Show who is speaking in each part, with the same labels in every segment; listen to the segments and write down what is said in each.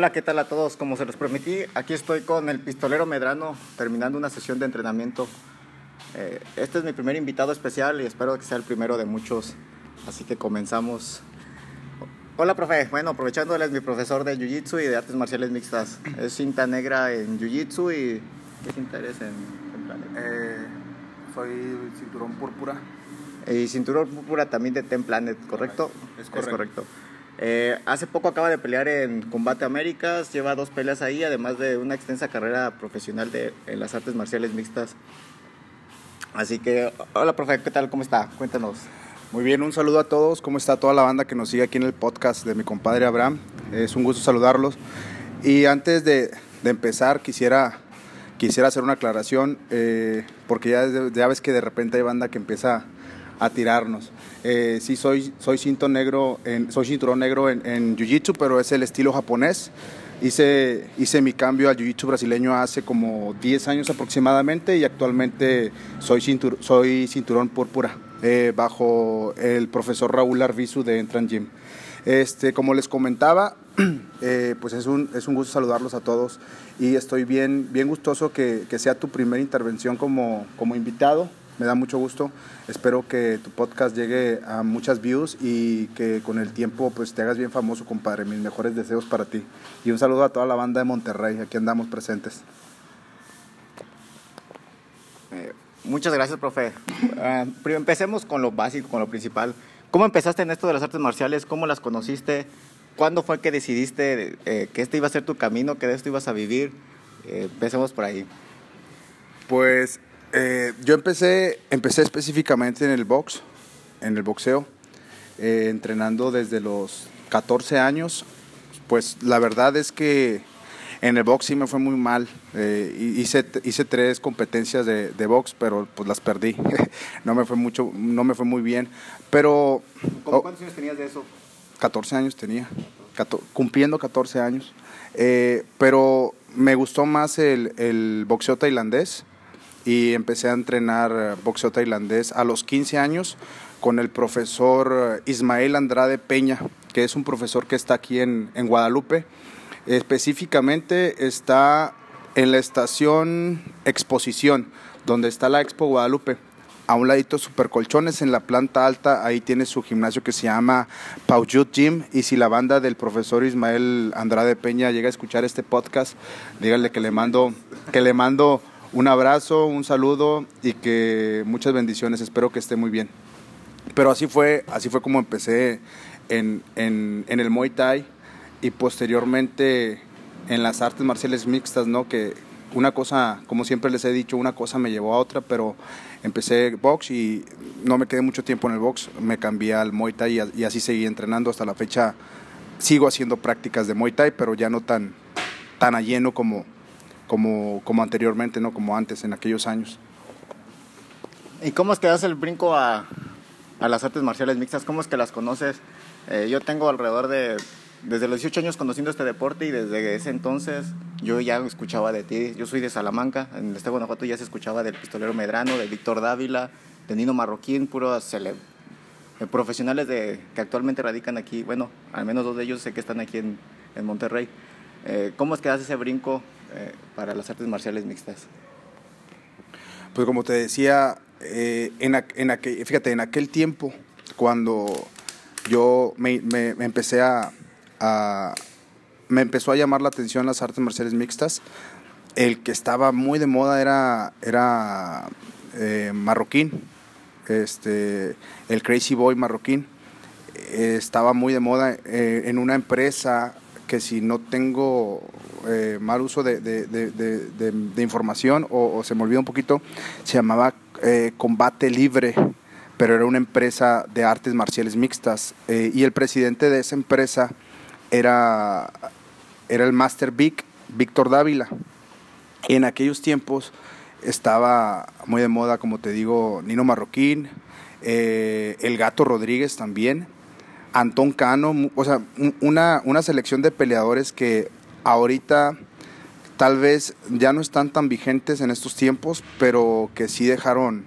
Speaker 1: Hola, ¿qué tal a todos? Como se los prometí, aquí estoy con el pistolero Medrano terminando una sesión de entrenamiento. Eh, este es mi primer invitado especial y espero que sea el primero de muchos, así que comenzamos. Hola, profe. Bueno, aprovechando, él es mi profesor de Jiu-Jitsu y de artes marciales mixtas. Es cinta negra en Jiu-Jitsu y ¿qué cinta eres en, en Planet?
Speaker 2: Eh, soy cinturón púrpura.
Speaker 1: Y cinturón púrpura también de Ten Planet, ¿correcto?
Speaker 2: Es correcto.
Speaker 1: Eh, hace poco acaba de pelear en Combate Américas, lleva dos peleas ahí, además de una extensa carrera profesional de, en las artes marciales mixtas. Así que, hola profe, ¿qué tal? ¿Cómo está? Cuéntanos.
Speaker 2: Muy bien, un saludo a todos. ¿Cómo está toda la banda que nos sigue aquí en el podcast de mi compadre Abraham? Es un gusto saludarlos. Y antes de, empezar, quisiera, quisiera hacer una aclaración, eh, porque ya, ya ves que de repente hay banda que empieza a tirarnos. Eh, sí, soy, soy, cinto negro en, soy cinturón negro en, Jiu-Jitsu, pero es el estilo japonés. Hice, hice mi cambio al Jiu-Jitsu brasileño hace como 10 años aproximadamente y actualmente soy, cintur, soy cinturón púrpura eh, bajo el profesor Raúl Arvizu de Entran Gym. Este, como les comentaba, eh, pues es un, es un gusto saludarlos a todos y estoy bien, bien gustoso que, que sea tu primera intervención como, como invitado me da mucho gusto. Espero que tu podcast llegue a muchas views y que con el tiempo pues te hagas bien famoso, compadre. Mis mejores deseos para ti. Y un saludo a toda la banda de Monterrey, aquí andamos presentes.
Speaker 1: Eh, muchas gracias, profe. Uh, empecemos con lo básico, con lo principal. ¿Cómo empezaste en esto de las artes marciales? ¿Cómo las conociste? ¿Cuándo fue que decidiste eh, que este iba a ser tu camino, que de esto ibas a vivir? Eh, empecemos por ahí.
Speaker 2: Pues eh, yo empecé, empecé específicamente en el box, en el boxeo, eh, entrenando desde los 14 años. Pues la verdad es que en el box sí me fue muy mal. Eh, hice, hice tres competencias de, de, box, pero pues las perdí. no me fue mucho, no me fue muy bien. Pero.
Speaker 1: ¿Cómo cuántos años tenías de eso?
Speaker 2: 14 años tenía, cumpliendo 14 años. Eh, pero me gustó más el, el boxeo tailandés y empecé a entrenar boxeo tailandés a los 15 años con el profesor Ismael Andrade Peña, que es un profesor que está aquí en, en Guadalupe. Específicamente está en la estación Exposición, donde está la Expo Guadalupe. A un ladito Supercolchones en la planta alta, ahí tiene su gimnasio que se llama Paujut Gym. Y si la banda del profesor Ismael Andrade Peña llega a escuchar este podcast, díganle que le mando, que le mando un abrazo, un saludo y que muchas bendiciones. Espero que esté muy bien. Pero así fue, así fue como empecé en, en, el Muay Thai y posteriormente en las artes marciales mixtas, ¿no? Que una cosa, como siempre les he dicho, una cosa me llevó a otra, pero empecé box y no me quedé mucho tiempo en el box, me cambié al Muay Thai y, y así seguí entrenando hasta la fecha. Sigo haciendo prácticas de Muay Thai, pero ya no tan, tan a lleno como, como, como anteriormente, ¿no? Como antes, en aquellos años.
Speaker 1: ¿Y cómo es que das el brinco a, a las artes marciales mixtas? ¿Cómo es que las conoces? Eh, yo tengo alrededor de, desde los 18 años conociendo este deporte y desde ese entonces yo ya escuchaba de ti. Yo soy de Salamanca, en de Guanajuato ya se escuchaba del pistolero Medrano, de Víctor Dávila, de Nino Marroquín, puros eh, profesionales de, que actualmente radican aquí. Bueno, al menos dos de ellos sé que están aquí en, en Monterrey. Eh, ¿Cómo es que das ese brinco eh, para las artes marciales mixtas?
Speaker 2: Pues como te decía, eh, en, en aquel, fíjate, en aquel tiempo, cuando yo me, empecé a, me empezó a llamar la atención las artes marciales mixtas, el que estaba muy de moda era, era eh, marroquín, este, el Crazy Boy marroquín. Estaba muy de moda en una empresa que si no tengo eh, mal uso de, de, de, información o, se me olvidó un poquito, se llamaba eh, Combate Libre, pero era una empresa de artes marciales mixtas eh, y el presidente de esa empresa era, era el Master Vic, Víctor Dávila. En aquellos tiempos estaba muy de moda, como te digo, Nino Marroquín, el Gato Rodríguez también, Antón Cano, o sea, una, una selección de peleadores que ahorita tal vez ya no están tan vigentes en estos tiempos, pero que sí dejaron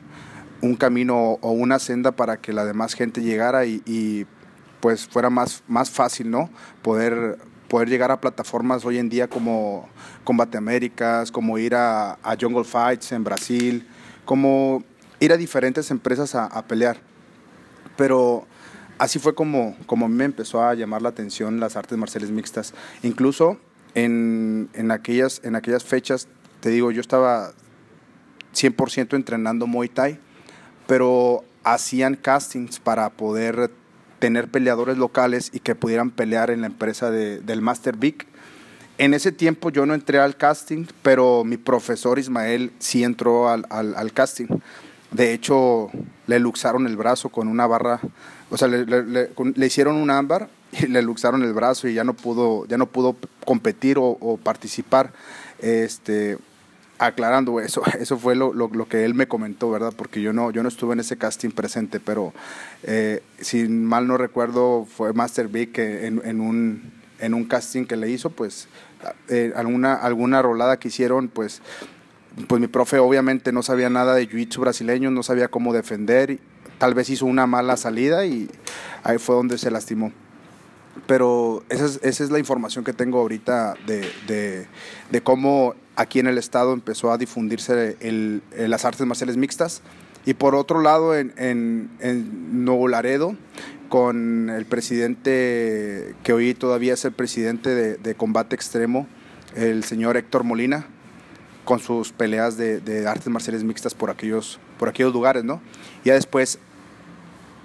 Speaker 2: un camino o una senda para que la demás gente llegara y, pues fuera más, más fácil, ¿no? Poder, poder llegar a plataformas hoy en día como Combate Américas, como ir a, Jungle Fights en Brasil, como ir a diferentes empresas a, pelear. Pero así fue como, como me empezó a llamar la atención las artes marciales mixtas. Incluso en, en, aquellas, en aquellas fechas, te digo, yo estaba 100% entrenando Muay Thai, pero hacían castings para poder tener peleadores locales y que pudieran pelear en la empresa de, del Master Big. En ese tiempo yo no entré al casting, pero mi profesor Ismael sí entró al, al, casting. De hecho, le luxaron el brazo con una barra, o sea, le, le, hicieron un ámbar y le luxaron el brazo y ya no pudo, ya no pudo competir o, participar. Este, aclarando eso, eso fue lo, lo, que él me comentó, ¿verdad? Porque yo no, yo no estuve en ese casting presente, pero eh, si mal no recuerdo, fue Master Big que en, en, un, en un casting que le hizo, pues eh, alguna, alguna rolada que hicieron, pues, pues mi profe obviamente no sabía nada de jiu-jitsu brasileño, no sabía cómo defender, tal vez hizo una mala salida y ahí fue donde se lastimó pero esa es, esa es, la información que tengo ahorita de, de, de, cómo aquí en el estado empezó a difundirse el, las artes marciales mixtas. Y por otro lado, en, en, Nuevo Laredo, con el presidente, que hoy todavía es el presidente de, combate extremo, el señor Héctor Molina, con sus peleas de, de, artes marciales mixtas por aquellos, por aquellos lugares, ¿no? Ya después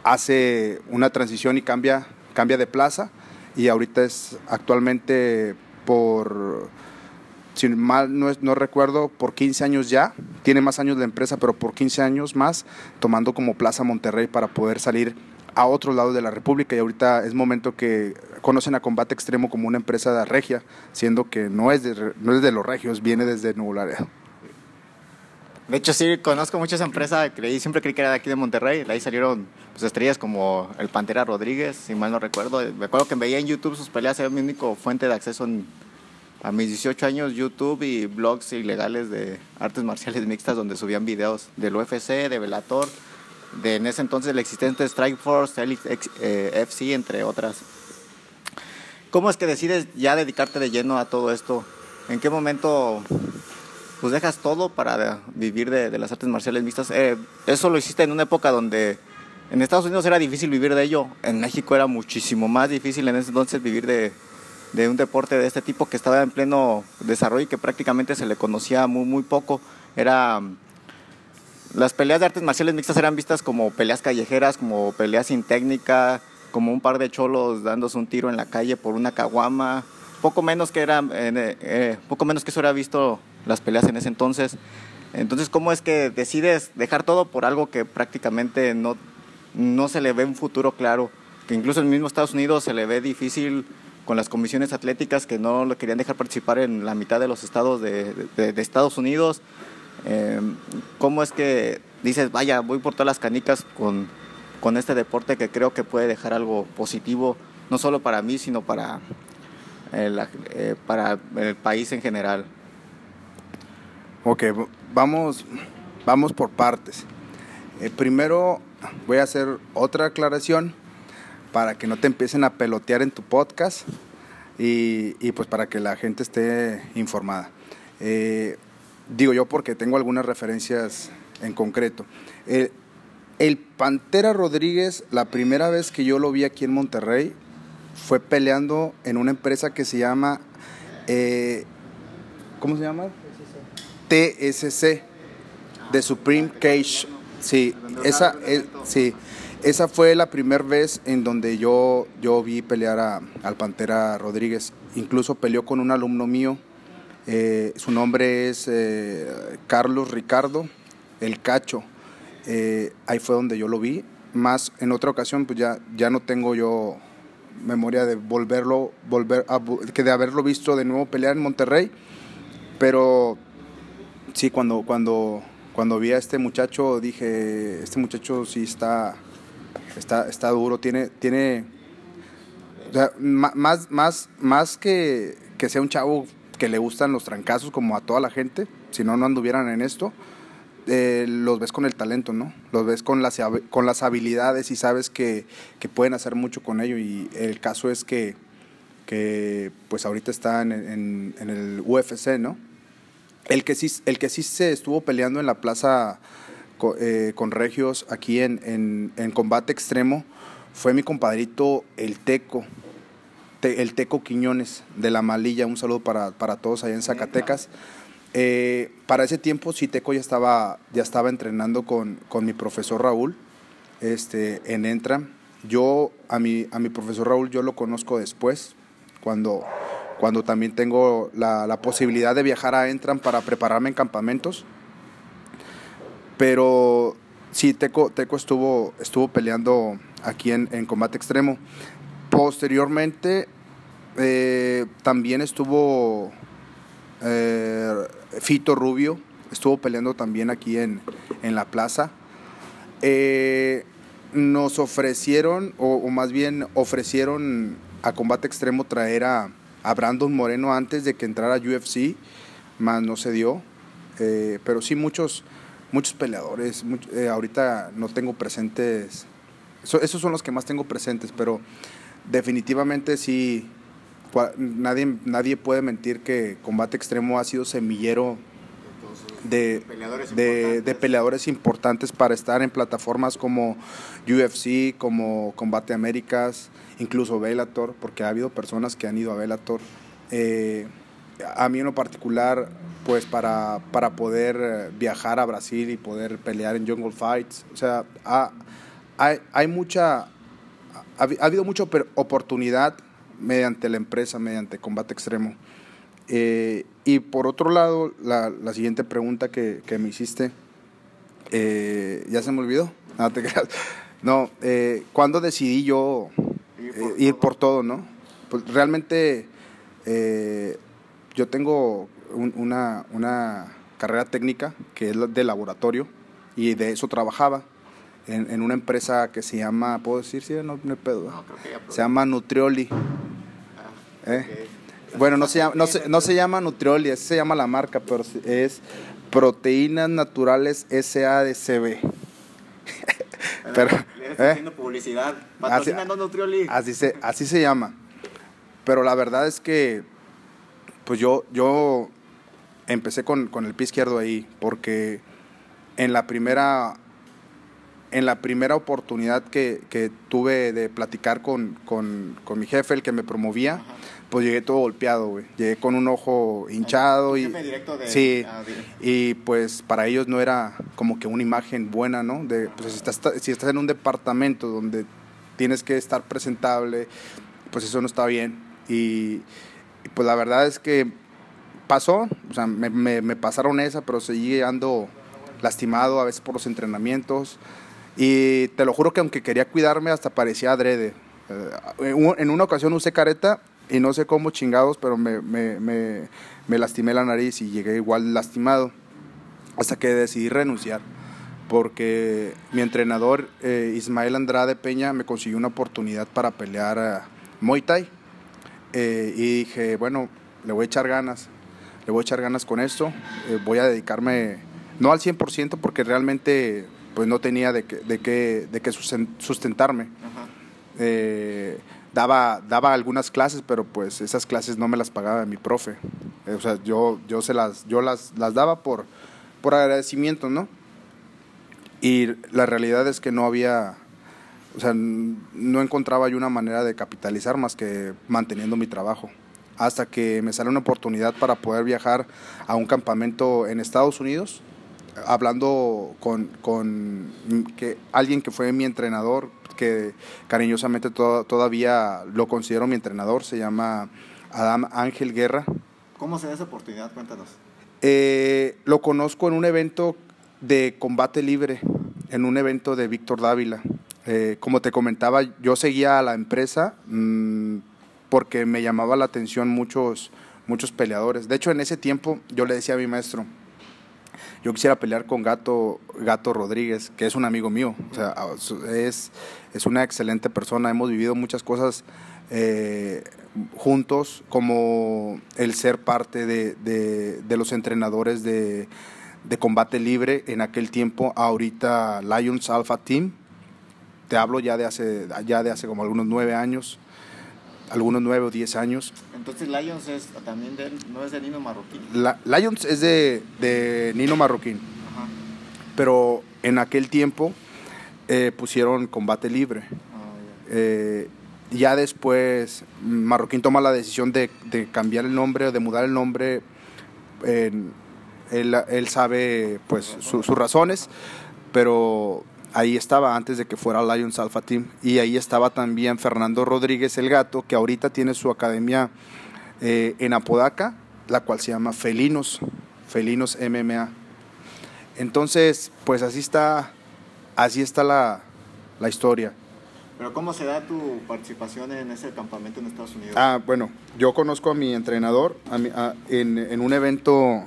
Speaker 2: hace una transición y cambia, cambia de plaza y ahorita es actualmente por si mal no, no recuerdo, por 15 años ya, tiene más años la empresa, pero por 15 años más, tomando como Plaza Monterrey para poder salir a otro lado de la República y ahorita es momento que conocen a Combate Extremo como una empresa de regia, siendo que no es de, no es de los regios, viene desde Nuevo Laredo.
Speaker 1: De hecho, sí, conozco muchas empresas, creí, siempre creí que era de aquí de Monterrey, de ahí salieron pues, estrellas como el Pantera Rodríguez, si mal no recuerdo. Me acuerdo que veía en YouTube sus peleas, era mi único fuente de acceso a mis 18 años YouTube y blogs ilegales de artes marciales mixtas donde subían videos del UFC, de Velator, de en ese entonces el existente Strike Force, eh, FC, entre otras. ¿Cómo es que decides ya dedicarte de lleno a todo esto? ¿En qué momento pues dejas todo para vivir de, las artes marciales mixtas? Eh, eso lo hiciste en una época donde en Estados Unidos era difícil vivir de ello, en México era muchísimo más difícil en ese entonces vivir de, de un deporte de este tipo que estaba en pleno desarrollo y que prácticamente se le conocía muy, muy poco. Era, las peleas de artes marciales mixtas eran vistas como peleas callejeras, como peleas sin técnica, como un par de cholos dándose un tiro en la calle por una caguama. Poco menos que era, eh, eh, poco menos que eso era visto las peleas en ese entonces. Entonces, ¿cómo es que decides dejar todo por algo que prácticamente no, no se le ve un futuro claro? Que incluso en el mismo Estados Unidos se le ve difícil con las comisiones atléticas que no lo querían dejar participar en la mitad de los estados de, Estados Unidos. Eh, ¿Cómo es que dices, vaya, voy por todas las canicas con, con este deporte que creo que puede dejar algo positivo, no solo para mí, sino para el, eh, para el país en general?
Speaker 2: Ok, vamos, vamos por partes. Eh, primero voy a hacer otra aclaración para que no te empiecen a pelotear en tu podcast y, pues para que la gente esté informada. Eh, digo yo porque tengo algunas referencias en concreto. Eh, el Pantera Rodríguez, la primera vez que yo lo vi aquí en Monterrey, fue peleando en una empresa que se llama, eh, ¿cómo se llama? TSC, de Supreme Cage. Sí, esa, sí. Esa fue la primera vez en donde yo, yo vi pelear a, al Pantera Rodríguez. Incluso peleó con un alumno mío. Eh, su nombre es eh, Carlos Ricardo, el Cacho. Eh, ahí fue donde yo lo vi. Más en otra ocasión, pues ya, ya no tengo yo memoria de volverlo, volver a, que de haberlo visto de nuevo pelear en Monterrey. Pero sí, cuando, cuando, cuando vi a este muchacho, dije, este muchacho sí está está, está duro, tiene, tiene más, más, más que, que sea un chavo que le gustan los trancazos como a toda la gente, si no, no anduvieran en esto, eh, los ves con el talento, ¿no? Los ves con las, con las habilidades y sabes que, que, pueden hacer mucho con ello. Y el caso es que que pues ahorita está en, en, el UFC, ¿no? El que, sí, el que sí se estuvo peleando en la plaza eh, con Regios aquí en, en, combate extremo fue mi compadrito El Teco, el Teco Quiñones de la Malilla. Un saludo para, para todos allá en Zacatecas. Eh, para ese tiempo sí Teco ya estaba, ya estaba entrenando con, con mi profesor Raúl este, en Entram. Yo a mi, a mi profesor Raúl yo lo conozco después, cuando, cuando también tengo la, la posibilidad de viajar a Entram para prepararme en campamentos. Pero sí, Teco, Teco estuvo, estuvo peleando aquí en, en combate extremo. Posteriormente eh, también estuvo eh, Fito Rubio, estuvo peleando también aquí en, en la plaza. Eh, nos ofrecieron, o, más bien ofrecieron a combate extremo traer a, a, Brandon Moreno antes de que entrara UFC, más no se dio. pero sí muchos, muchos peleadores. ahorita no tengo presentes esos son los que más tengo presentes, pero definitivamente sí, nadie, nadie puede mentir que Combate Extremo ha sido semillero de peleadores, de, peleadores, importantes para estar en plataformas como UFC, como Combate Américas, incluso Bellator, porque ha habido personas que han ido a Bellator. Eh, a mí en lo particular, pues para, para poder viajar a Brasil y poder pelear en Jungle Fights, o sea, ha, hay, hay mucha, ha, habido mucha oportunidad mediante la empresa, mediante combate extremo. Eh, y por otro lado, la, la siguiente pregunta que, que me hiciste, eh, ¿ya se me olvidó? No, te No, eh, ¿cuándo decidí yo ir por, todo, no? Pues realmente yo tengo una, una carrera técnica que es de laboratorio y de eso trabajaba en, en, una empresa que se llama, ¿puedo decir? Sí, no, no pedo. se llama Nutrioli. Ah, ¿Eh? Bueno, no se, llama, no, se, no se llama Nutrioli, se llama la marca, pero es Proteínas Naturales SADCB.
Speaker 1: pero, ¿eh? haciendo publicidad. Nutrioli.
Speaker 2: Así se, así se llama. Pero la verdad es que, pues yo, yo empecé con, con el pie izquierdo ahí, porque en la primera en la primera oportunidad que, que tuve de platicar con, con, con, mi jefe, el que me promovía, pues llegué todo golpeado, güey. Llegué con un ojo hinchado y... sí, ah, y pues para ellos no era como que una imagen buena, ¿no? De, pues si estás, si estás en un departamento donde tienes que estar presentable, pues eso no está bien. Y, pues la verdad es que pasó, o sea, me, me, me pasaron esa, pero seguí ando lastimado a veces por los entrenamientos. Y te lo juro que aunque quería cuidarme, hasta parecía adrede. Eh, en una ocasión usé careta y no sé cómo chingados, pero me, me, me, lastimé la nariz y llegué igual lastimado. Hasta que decidí renunciar. Porque mi entrenador, eh, Ismael Andrade Peña, me consiguió una oportunidad para pelear a Muay Thai. Eh, y dije, bueno, le voy a echar ganas. Le voy a echar ganas con esto. voy a dedicarme, no al 100%, porque realmente pues no tenía de qué, de qué, de qué sustentarme. Eh, daba, daba algunas clases, pero pues esas clases no me las pagaba mi profe. Eh, o sea, yo, yo, se las, yo las, las daba por, por agradecimiento, ¿no? Y la realidad es que no había, o sea, no encontraba yo una manera de capitalizar más que manteniendo mi trabajo. Hasta que me sale una oportunidad para poder viajar a un campamento en Estados Unidos hablando con, con que, alguien que fue mi entrenador, que cariñosamente todavía lo considero mi entrenador, se llama Adam Ángel Guerra.
Speaker 1: ¿Cómo se da esa oportunidad? Cuéntanos.
Speaker 2: Eh, lo conozco en un evento de combate libre, en un evento de Víctor Dávila. Eh, como te comentaba, yo seguía a la empresa mm, porque me llamaba la atención muchos, muchos peleadores. De hecho, en ese tiempo yo le decía a mi maestro, yo quisiera pelear con Gato, Gato Rodríguez, que es un amigo mío. O sea, es, es una excelente persona. Hemos vivido muchas cosas eh, juntos, como el ser parte de, de, los entrenadores de, de, combate libre en aquel tiempo. Ahorita Lions Alpha Team. Te hablo ya de hace, ya de hace como algunos nueve años. Algunos nueve o diez años.
Speaker 1: Entonces Lions es también de, no es de Nino Marroquín.
Speaker 2: La, Lions es de, de Nino Marroquín,
Speaker 1: Ajá.
Speaker 2: pero en aquel tiempo eh, pusieron combate libre.
Speaker 1: Ah,
Speaker 2: Eh, ya después Marroquín toma la decisión de, de cambiar el nombre o de mudar el nombre. él, él sabe pues su- sus razones, pero ahí estaba antes de que fuera Lions Alpha Team. Y ahí estaba también Fernando Rodríguez el Gato, que ahorita tiene su academia eh, en Apodaca, la cual se llama Felinos, Felinos MMA. Entonces, pues así está, así está la, la historia.
Speaker 1: Pero ¿cómo se da tu participación en ese campamento en Estados Unidos?
Speaker 2: Ah, bueno, yo conozco a mi entrenador a mi- a- en, en un evento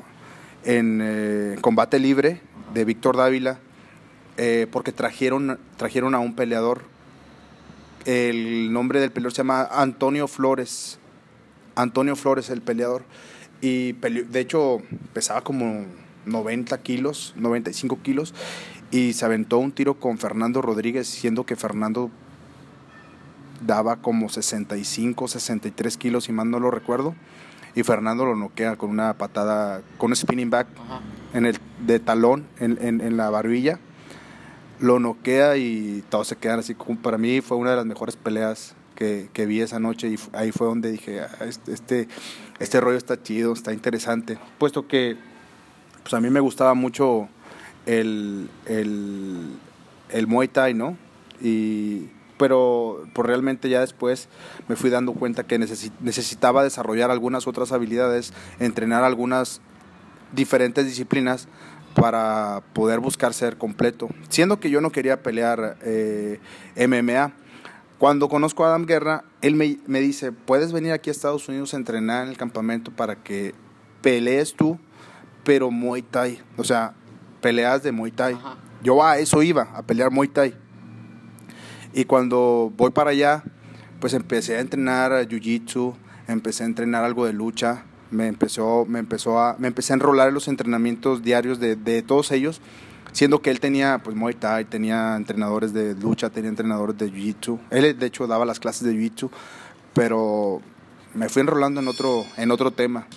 Speaker 2: en eh, combate libre de Víctor Dávila, eh, porque trajeron, trajeron a un peleador. El nombre del peleador se llama Antonio Flores. Antonio Flores, el peleador. Y pele- de hecho pesaba como 90 kilos, 95 kilos, y se aventó un tiro con Fernando Rodríguez, siendo que Fernando daba como 65, 63 kilos, si mal no lo recuerdo. Y Fernando lo noquea con una patada, con un spinning back en el, de talón en, en- en la barbilla. Lo noquea y todos se quedan así. como- Para mí fue una de las mejores peleas que, que vi esa noche y ahí fue donde dije, "Ah, este, este, este rollo está chido, está interesante. Puesto que pues a mí me gustaba mucho el, el, el Muay Thai, ¿no? Y, pero pues realmente ya después me fui dando cuenta que necesi- necesitaba desarrollar algunas otras habilidades, entrenar algunas diferentes disciplinas para poder buscar ser completo. Siendo que yo no quería pelear eh, MMA. Cuando conozco a Adam Guerra, él me, me dice, puedes venir aquí a Estados Unidos a entrenar en el campamento para que pelees tú, pero Muay Thai. O sea, peleas de Muay Thai.
Speaker 1: Ajá.
Speaker 2: Yo a eso iba, a pelear Muay Thai. Y cuando voy para allá, pues empecé a entrenar Jiu-Jitsu, empecé a entrenar algo de lucha, me empezó, me empezó a, me empecé a enrolar en los entrenamientos diarios de, de todos ellos, siendo que él tenía pues Muay Thai, tenía entrenadores de lucha, tenía entrenadores de Jiu-Jitsu. Él de hecho daba las clases de Jiu-Jitsu, pero me fui enrolando en otro, en otro tema.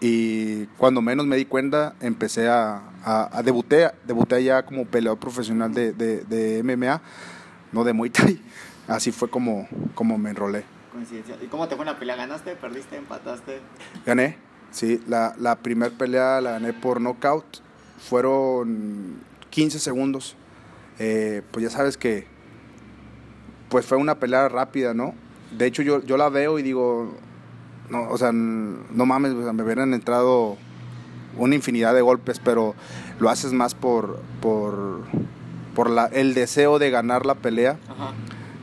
Speaker 2: Y cuando menos me di cuenta, empecé a, a, a debuté, ya como peleador profesional de, de, de MMA, no de Muay Thai. Así fue como, como me enrolé.
Speaker 1: Coincidencia. ¿Y cómo te fue en la pelea? ¿Ganaste? ¿Perdiste? ¿Empataste?
Speaker 2: Gané, sí, la, la primera pelea la gané por knockout. Fueron 15 segundos. Eh, pues ya sabes que pues fue una pelea rápida, ¿no? De hecho yo, yo la veo y digo, no, o sea, no mames, o sea, me hubieran entrado una infinidad de golpes, pero lo haces más por, por, por la, el deseo de ganar la pelea.
Speaker 1: Ajá.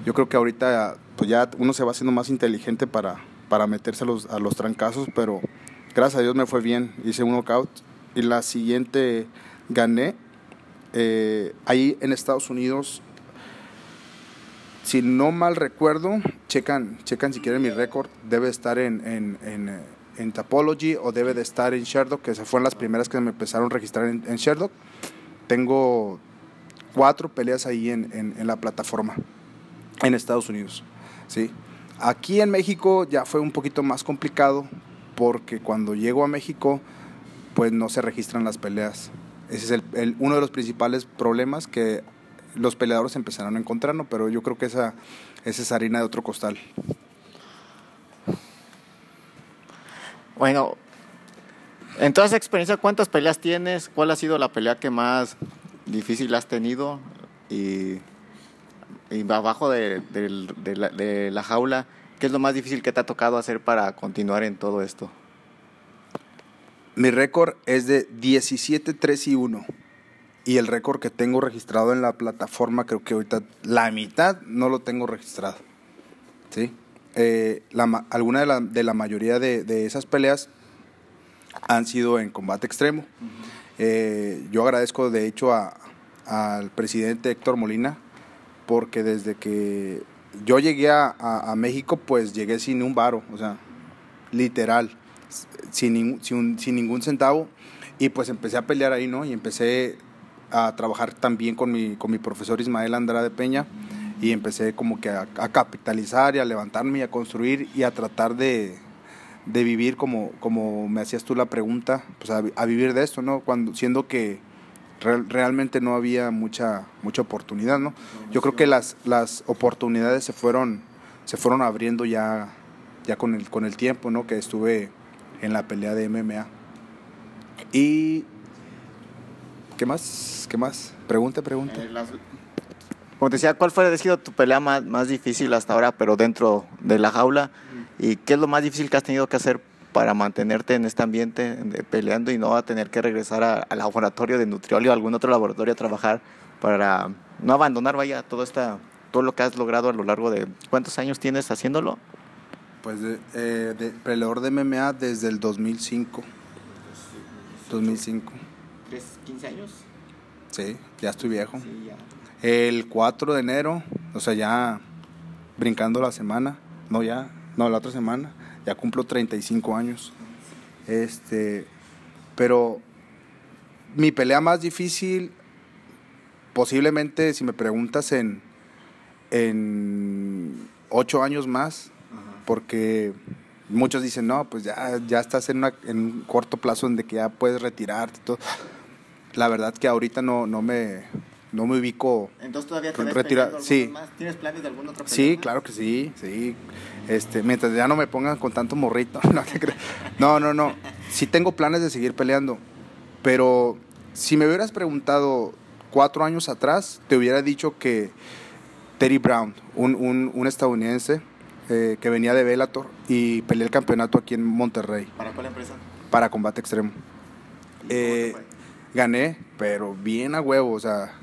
Speaker 2: Yo creo que ahorita pues ya uno se va haciendo más inteligente para, para meterse a los, a los trancazos, pero gracias a Dios me fue bien. Hice un knockout y la siguiente gané. Eh, ahí en Estados Unidos, si no mal recuerdo, checan, checan si quieren mi récord, debe estar en, en, en, eh, en Tapology o debe de estar en Sherdock, que se fueron las primeras que me empezaron a registrar en, en. Tengo cuatro peleas ahí en, en la plataforma en Estados Unidos. ¿Sí? Aquí en México ya fue un poquito más complicado porque cuando llego a México pues no se registran las peleas. Ese es el, uno de los principales problemas que los peleadores empezaron a encontrar, ¿no? pero yo creo que esa, esa es harina de otro costal.
Speaker 1: Bueno, en toda esa experiencia, ¿cuántas peleas tienes? ¿Cuál ha sido la pelea que más difícil has tenido? Y, y abajo de, de la, de la jaula, ¿qué es lo más difícil que te ha tocado hacer para continuar en todo esto?
Speaker 2: Mi récord es de 17, 3 y 1. Y el récord que tengo registrado en la plataforma, creo que ahorita la mitad no lo tengo registrado. ¿Sí? Eh, la, alguna de la, de la mayoría de, de esas peleas han sido en combate extremo. Eh, yo agradezco de hecho a- al presidente Héctor Molina porque desde que yo llegué a, México pues llegué sin un varo, o sea, literal, sin, sin, ningún centavo y pues empecé a pelear ahí, ¿no? Y empecé a trabajar también con mi, con mi profesor Ismael Andrade Peña y empecé como que a, a capitalizar y a levantarme y a construir y a tratar de, de vivir como, como me hacías tú la pregunta, pues a, a vivir de esto, ¿no? Cuando, siendo que real- realmente no había mucha, mucha oportunidad, ¿no? Yo creo que las, las oportunidades se fueron, se fueron abriendo ya, ya con, el, con el tiempo, ¿no? Que estuve en la pelea de MMA. Y... ¿Qué más? ¿Qué más? Pregunta, pregunta.
Speaker 1: Eh, las- Como te decía, ¿cuál fue ha sido tu pelea más, más difícil hasta ahora, pero dentro de la jaula? ¿Y qué es lo más difícil que has tenido que hacer para mantenerte en este ambiente de peleando y no a tener que regresar a- al laboratorio de Nutrioli o algún otro laboratorio a trabajar para no abandonar, vaya, todo, esta, todo lo que has logrado a lo largo de... ¿Cuántos años tienes haciéndolo?
Speaker 2: Pues de, eh, de peleador de MMA desde el 2005. 2005.
Speaker 1: ¿Tres, 15 años?
Speaker 2: Sí, ya estoy viejo.
Speaker 1: Sí, ya.
Speaker 2: El 4 de enero, o sea, ya brincando la semana, no ya, no, la otra semana, ya cumplo 35 años. Este, pero mi pelea más difícil, posiblemente, si me preguntas en, en 8 años más, porque muchos dicen, no, pues ya, ya estás en, una- en un corto plazo donde que ya puedes retirarte y todo. La verdad que ahorita no, no me, no me ubico
Speaker 1: Entonces todavía te ves
Speaker 2: retira-
Speaker 1: peleando
Speaker 2: sí.
Speaker 1: más. ¿Tienes planes de alguna otra pelea
Speaker 2: Sí,
Speaker 1: más?
Speaker 2: claro que sí, sí. Este, mientras ya no me pongan con tanto morrito. No, no, no, no. Sí tengo planes de seguir peleando. Pero si me hubieras preguntado cuatro años atrás, te hubiera dicho que Terry Brown, un, un, un estadounidense eh, que venía de Bellator y peleé el campeonato aquí en Monterrey
Speaker 1: ¿Para cuál empresa?
Speaker 2: para combate extremo.
Speaker 1: ¿Y cómo
Speaker 2: Eh, gané, pero bien a huevo, o sea,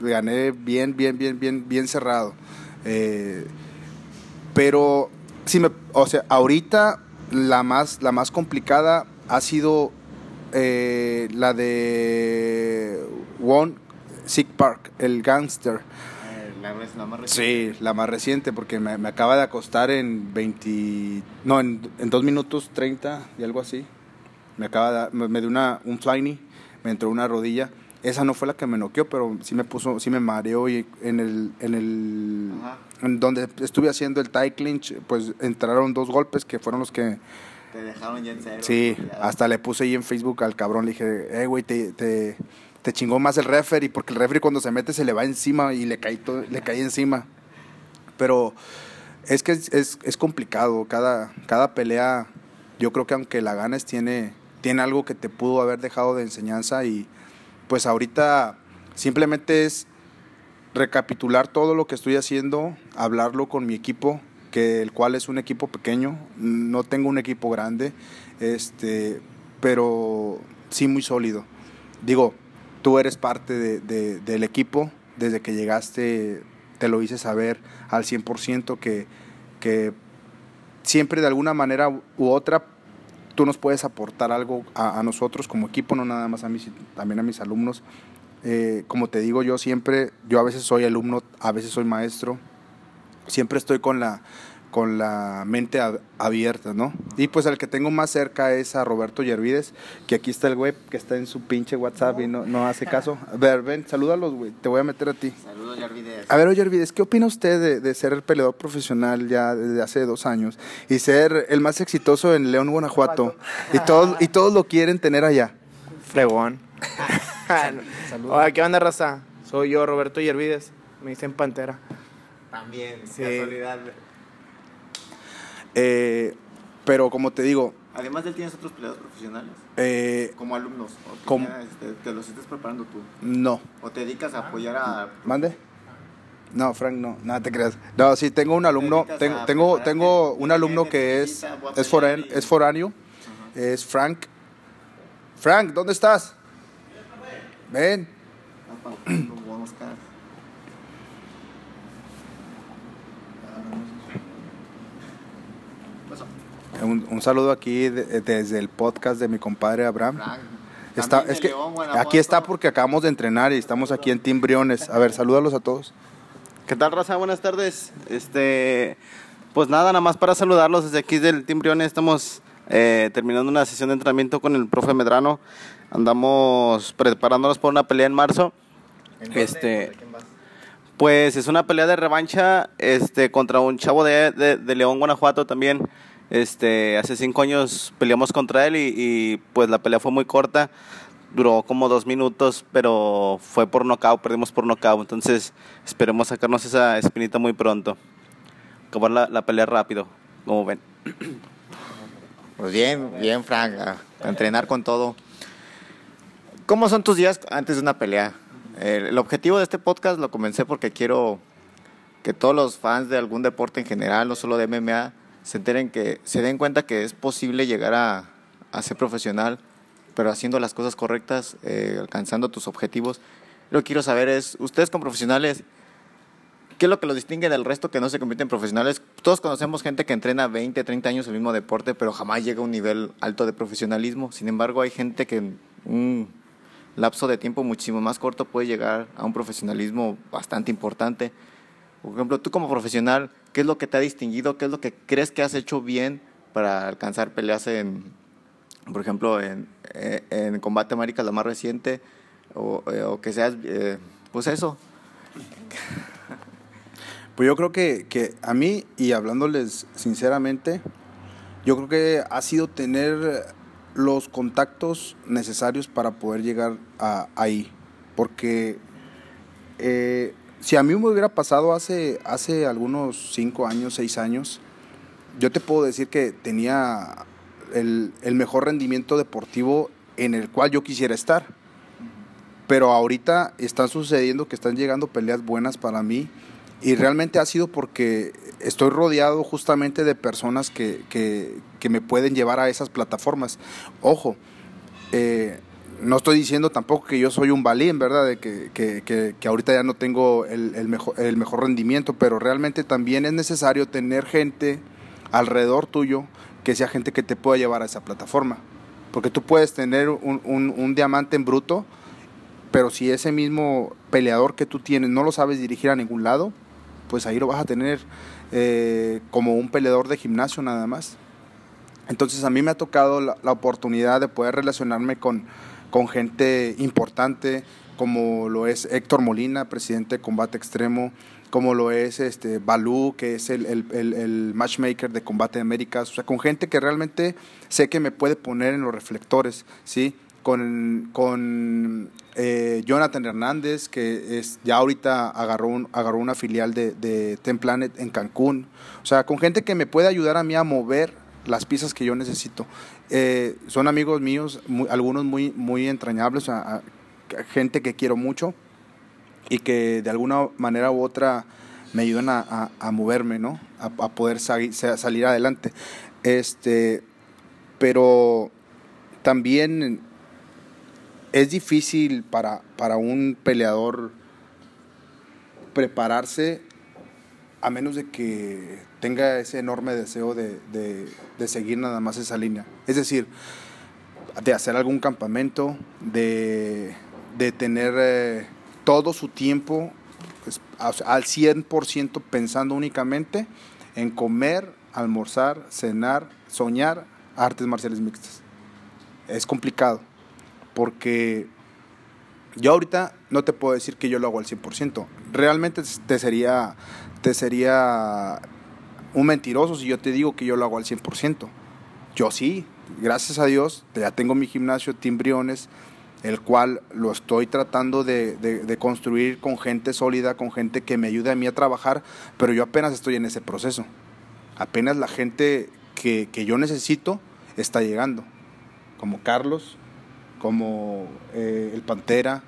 Speaker 2: gané bien, bien, bien, bien, bien cerrado. Eh, pero, si me, o sea, ahorita la más, la más complicada ha sido eh, la de One Sick Park, el gangster.
Speaker 1: Eh, la, más reciente.
Speaker 2: Sí, la más reciente, porque me, me acaba de acostar en 20. No, en, en 2 minutos 30 y algo así. Me acaba de me, me dio una, un fly knee, me entró una rodilla. Esa no fue la que me noqueó, pero sí me puso, sí me mareó y en el, en el,
Speaker 1: Ajá.
Speaker 2: en donde estuve haciendo el tie clinch, pues entraron dos golpes que fueron los que,
Speaker 1: Te dejaron ya en cero.
Speaker 2: sí, hasta le puse ahí en Facebook al cabrón, le dije, eh, güey, te, te, te chingó más el referee, porque el referee cuando se mete se le va encima y le caí, todo, le caí encima. Pero es que es, es, es complicado, cada, cada pelea, yo creo que aunque la ganes, tiene, tiene algo que te pudo haber dejado de enseñanza y pues ahorita simplemente es recapitular todo lo que estoy haciendo, hablarlo con mi equipo, que el cual es un equipo pequeño, no tengo un equipo grande, este, pero sí muy sólido. Digo, tú eres parte de- de- del equipo, desde que llegaste te lo hice saber al 100% que, que siempre de alguna manera u otra tú nos puedes aportar algo a, nosotros como equipo, no nada más a mis, también a mis alumnos. Eh, como te digo, yo siempre, yo a veces soy alumno, a veces soy maestro, siempre estoy con la, con la mente ab- abierta, ¿no? Y pues el que tengo más cerca es a Roberto Yervides, que aquí está el güey que está en su pinche WhatsApp y no, no hace caso. A ver, ven, salúdalos, güey, te voy a meter a ti.
Speaker 1: Saludos, Yarvides.
Speaker 2: A ver, Yervides, ¿qué opina usted de, de ser el peleador profesional ya desde hace dos años y ser el más exitoso en León, Guanajuato? Y todos, y todos lo quieren tener allá.
Speaker 3: Fregón. Hola, ¿qué onda, raza? Soy yo, Roberto Yervides. Me dicen Pantera.
Speaker 1: También,
Speaker 3: Sí.
Speaker 1: casualidad.
Speaker 2: Eh, pero como te digo,
Speaker 1: Además de él, ¿tienes otros peleadores profesionales?
Speaker 2: eh,
Speaker 1: Como alumnos. O
Speaker 2: Como-
Speaker 1: te los estés preparando tú.
Speaker 2: no.
Speaker 1: O te dedicas a apoyar a...
Speaker 2: ¿Mande? No, Frank, no, nada te creas. No, sí, tengo un alumno, tengo, tengo, tengo un alumno que es, es, foráneo,
Speaker 1: y-
Speaker 2: es foráneo, es Frank. Frank, ¿dónde estás? Ven.
Speaker 1: Ah, pa- lo voy a buscar. ¿Qué pasó?
Speaker 2: Un, un saludo aquí de- desde el podcast de mi compadre Abraham.
Speaker 1: Frank.
Speaker 2: Está, es que
Speaker 1: León,
Speaker 2: aquí está porque acabamos de entrenar y estamos aquí en Team Briones. A ver, salúdalos a todos.
Speaker 4: ¿Qué tal, raza? Buenas tardes. Este, pues nada, nada más para saludarlos desde aquí del Team Briones. Estamos eh, terminando una sesión de entrenamiento con el profe Medrano. Andamos preparándonos por una pelea en marzo.
Speaker 1: ¿En?
Speaker 4: Este,
Speaker 1: ¿De quién vas?
Speaker 4: Pues es una pelea de revancha este, contra un chavo de, de, León, Guanajuato también. Este, hace cinco años peleamos contra él y, pues la pelea fue muy corta. Duró como dos minutos, pero fue por nocaut, perdimos por nocaut. Entonces esperemos sacarnos esa espinita muy pronto. Acabar la, la pelea rápido, como ven.
Speaker 1: Pues bien, bien, Frank, entrenar con todo. ¿Cómo son tus días antes de una pelea? El objetivo de este podcast lo comencé porque quiero que todos los fans de algún deporte en general, no solo de MMA, se enteren que se den cuenta que es posible llegar a, ser profesional, pero haciendo las cosas correctas, eh, alcanzando tus objetivos. Lo que quiero saber es, ustedes como profesionales, ¿qué es lo que los distingue del resto que no se convierte en profesionales? Todos conocemos gente que entrena 20, 30 años el mismo deporte, pero jamás llega a un nivel alto de profesionalismo. Sin embargo, hay gente que lapso de tiempo muchísimo más corto puede llegar a un profesionalismo bastante importante. Por ejemplo, tú como profesional, ¿qué es lo que te ha distinguido? ¿Qué es lo que crees que has hecho bien para alcanzar peleas en, por ejemplo, en, eh, en Combate América, la más reciente? O, eh, o que seas, eh, pues eso.
Speaker 2: Pues yo creo que, que a mí, y hablándoles sinceramente, yo creo que ha sido tener los contactos necesarios para poder llegar ahí. Porque si a mí me hubiera pasado hace, hace algunos cinco años, seis años, yo te puedo decir que tenía el, el mejor rendimiento deportivo en el cual yo quisiera estar. Pero ahorita están sucediendo que están llegando peleas buenas para mí y realmente ha sido porque estoy rodeado justamente de personas que, que, que me pueden llevar a esas plataformas. Ojo, eh, no estoy diciendo tampoco que yo soy un balín, ¿verdad? De que, que, que ahorita ya no tengo el, el, mejor, el mejor rendimiento, pero realmente también es necesario tener gente alrededor tuyo que sea gente que te pueda llevar a esa plataforma. Porque tú puedes tener un, un, diamante en bruto, pero si ese mismo peleador que tú tienes no lo sabes dirigir a ningún lado, pues ahí lo vas a tener eh, como un peleador de gimnasio nada más. Entonces a mí me ha tocado la, oportunidad de poder relacionarme con, con, gente importante, como lo es Héctor Molina, presidente de Combate Extremo, como lo es este Balú, que es el, el, el, matchmaker de Combate Américas, o sea, con gente que realmente sé que me puede poner en los reflectores, ¿sí? Con, con eh, Jonathan Hernández, que es, ya ahorita agarró, un, agarró una filial de, de Ten Planet en Cancún. O sea, con gente que me puede ayudar a mí a mover las piezas que yo necesito. Eh, son amigos míos, algunos muy, muy entrañables, gente que quiero mucho y que de alguna manera u otra me ayudan a, moverme, ¿no? A, poder salir adelante. Este, pero también es difícil para, para un peleador prepararse a menos de que tenga ese enorme deseo de, seguir nada más esa línea. Es decir, de hacer algún campamento, de, tener eh, todo su tiempo pues, al 100% pensando únicamente en comer, almorzar, cenar, soñar artes marciales mixtas. Es complicado porque yo ahorita no te puedo decir que yo lo hago al 100%. Realmente te sería, te sería un mentiroso si yo te digo que yo lo hago al 100%. Yo sí, gracias a Dios, ya tengo mi gimnasio Timbriones, el cual lo estoy tratando de, construir con gente sólida, con gente que me ayude a mí a trabajar, pero yo apenas estoy en ese proceso. Apenas la gente que, que yo necesito está llegando, como Carlos, como eh, el Pantera,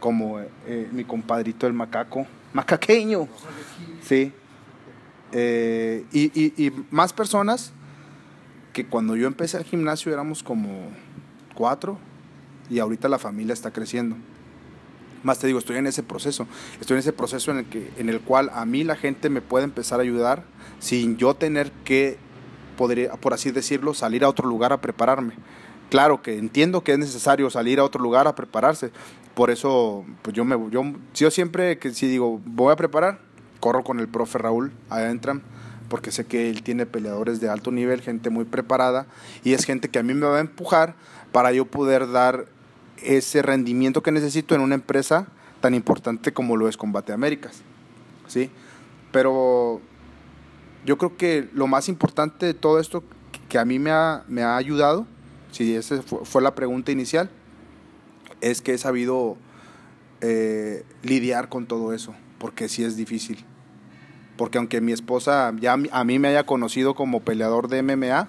Speaker 2: como eh, mi compadrito el macaco, macaqueño, sí. Eh, y, más personas que cuando yo empecé al gimnasio éramos como cuatro y ahorita la familia está creciendo. Más te digo, estoy en ese proceso, estoy en ese proceso en el, que, en el cual a mí la gente me puede empezar a ayudar sin yo tener que, podría, por así decirlo, salir a otro lugar a prepararme claro que entiendo que es necesario salir a otro lugar a prepararse. Por eso, pues yo me yo, yo siempre que si digo voy a preparar, corro con el profe Raúl adentro porque sé que él tiene peleadores de alto nivel, gente muy preparada y es gente que a mí me va a empujar para yo poder dar ese rendimiento que necesito en una empresa tan importante como lo es Combate Américas. ¿sí? Pero yo creo que lo más importante de todo esto que a mí me ha, me ha ayudado, si esa fue, fue la pregunta inicial, es que he sabido eh, lidiar con todo eso, porque sí es difícil. Porque aunque mi esposa ya a mí me haya conocido como peleador de MMA,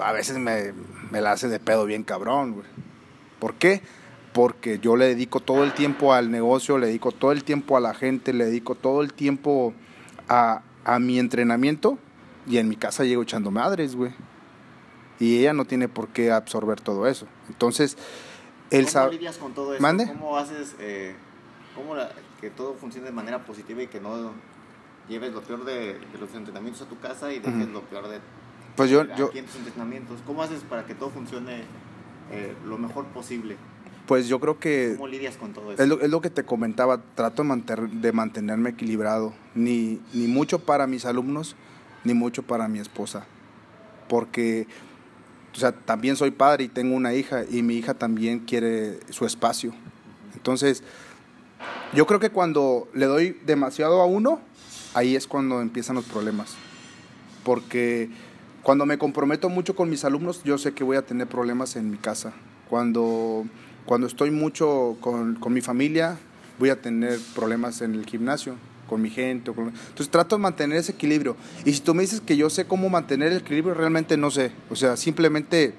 Speaker 2: a veces me, me la hace de pedo bien cabrón, güey. ¿Por qué? Porque yo le dedico todo el tiempo al negocio, le dedico todo el tiempo a la gente, le dedico todo el tiempo a, a mi entrenamiento y en mi casa llego echando madres, güey. Y ella no tiene por qué absorber todo eso. Entonces,
Speaker 1: el ¿Cómo lidias con todo eso?
Speaker 2: ¿Mande?
Speaker 1: ¿Cómo haces eh, cómo que todo funcione de manera positiva y que no lleves lo peor de, los entrenamientos a tu casa y dejes lo peor de
Speaker 2: pues yo,
Speaker 1: aquí
Speaker 2: yo,
Speaker 1: en tus entrenamientos? ¿Cómo haces para que todo funcione eh, lo mejor posible?
Speaker 2: Pues yo creo que...
Speaker 1: ¿Cómo lidias con todo eso?
Speaker 2: Es lo, es lo que te comentaba, trato de, mantener, de mantenerme equilibrado, ni, ni mucho para mis alumnos, ni mucho para mi esposa, porque o sea, también soy padre y tengo una hija y mi hija también quiere su espacio. Entonces, yo creo que cuando le doy demasiado a uno, ahí es cuando empiezan los problemas. Porque cuando me comprometo mucho con mis alumnos, yo sé que voy a tener problemas en mi casa. Cuando, cuando estoy mucho con, con mi familia, voy a tener problemas en el gimnasio con mi gente. Entonces trato de mantener ese equilibrio. Y si tú me dices que yo sé cómo mantener el equilibrio, realmente no sé. O sea, simplemente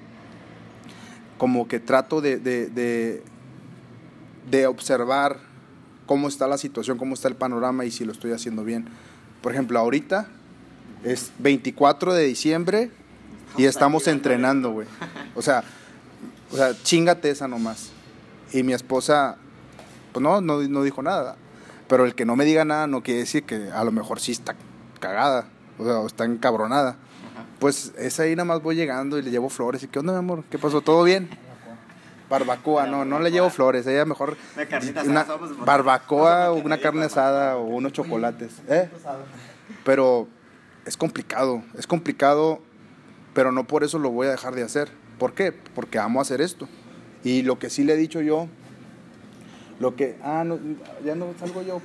Speaker 2: como que trato de, de, de, observar cómo está la situación, cómo está el panorama y si lo estoy haciendo bien. Por ejemplo, ahorita es 24 de diciembre y estamos entrenando, güey. O sea, o sea, chingate esa nomás. Y mi esposa, pues no, no, no dijo nada. Pero el que no me diga nada no quiere decir que a lo mejor sí está cagada, o sea, está encabronada. Pues es ahí nada más voy llegando y le llevo flores. ¿Y qué onda, mi amor? ¿Qué pasó? ¿Todo bien? Barbacoa, no, no le llevo flores, ella mejor una barbacoa o una carne asada o unos chocolates, ¿eh? Pero es complicado, es complicado, pero no por eso lo voy a dejar de hacer. ¿Por qué? Porque amo hacer esto. Y lo que sí le he dicho yo lo que, ah, no, ya no salgo yo.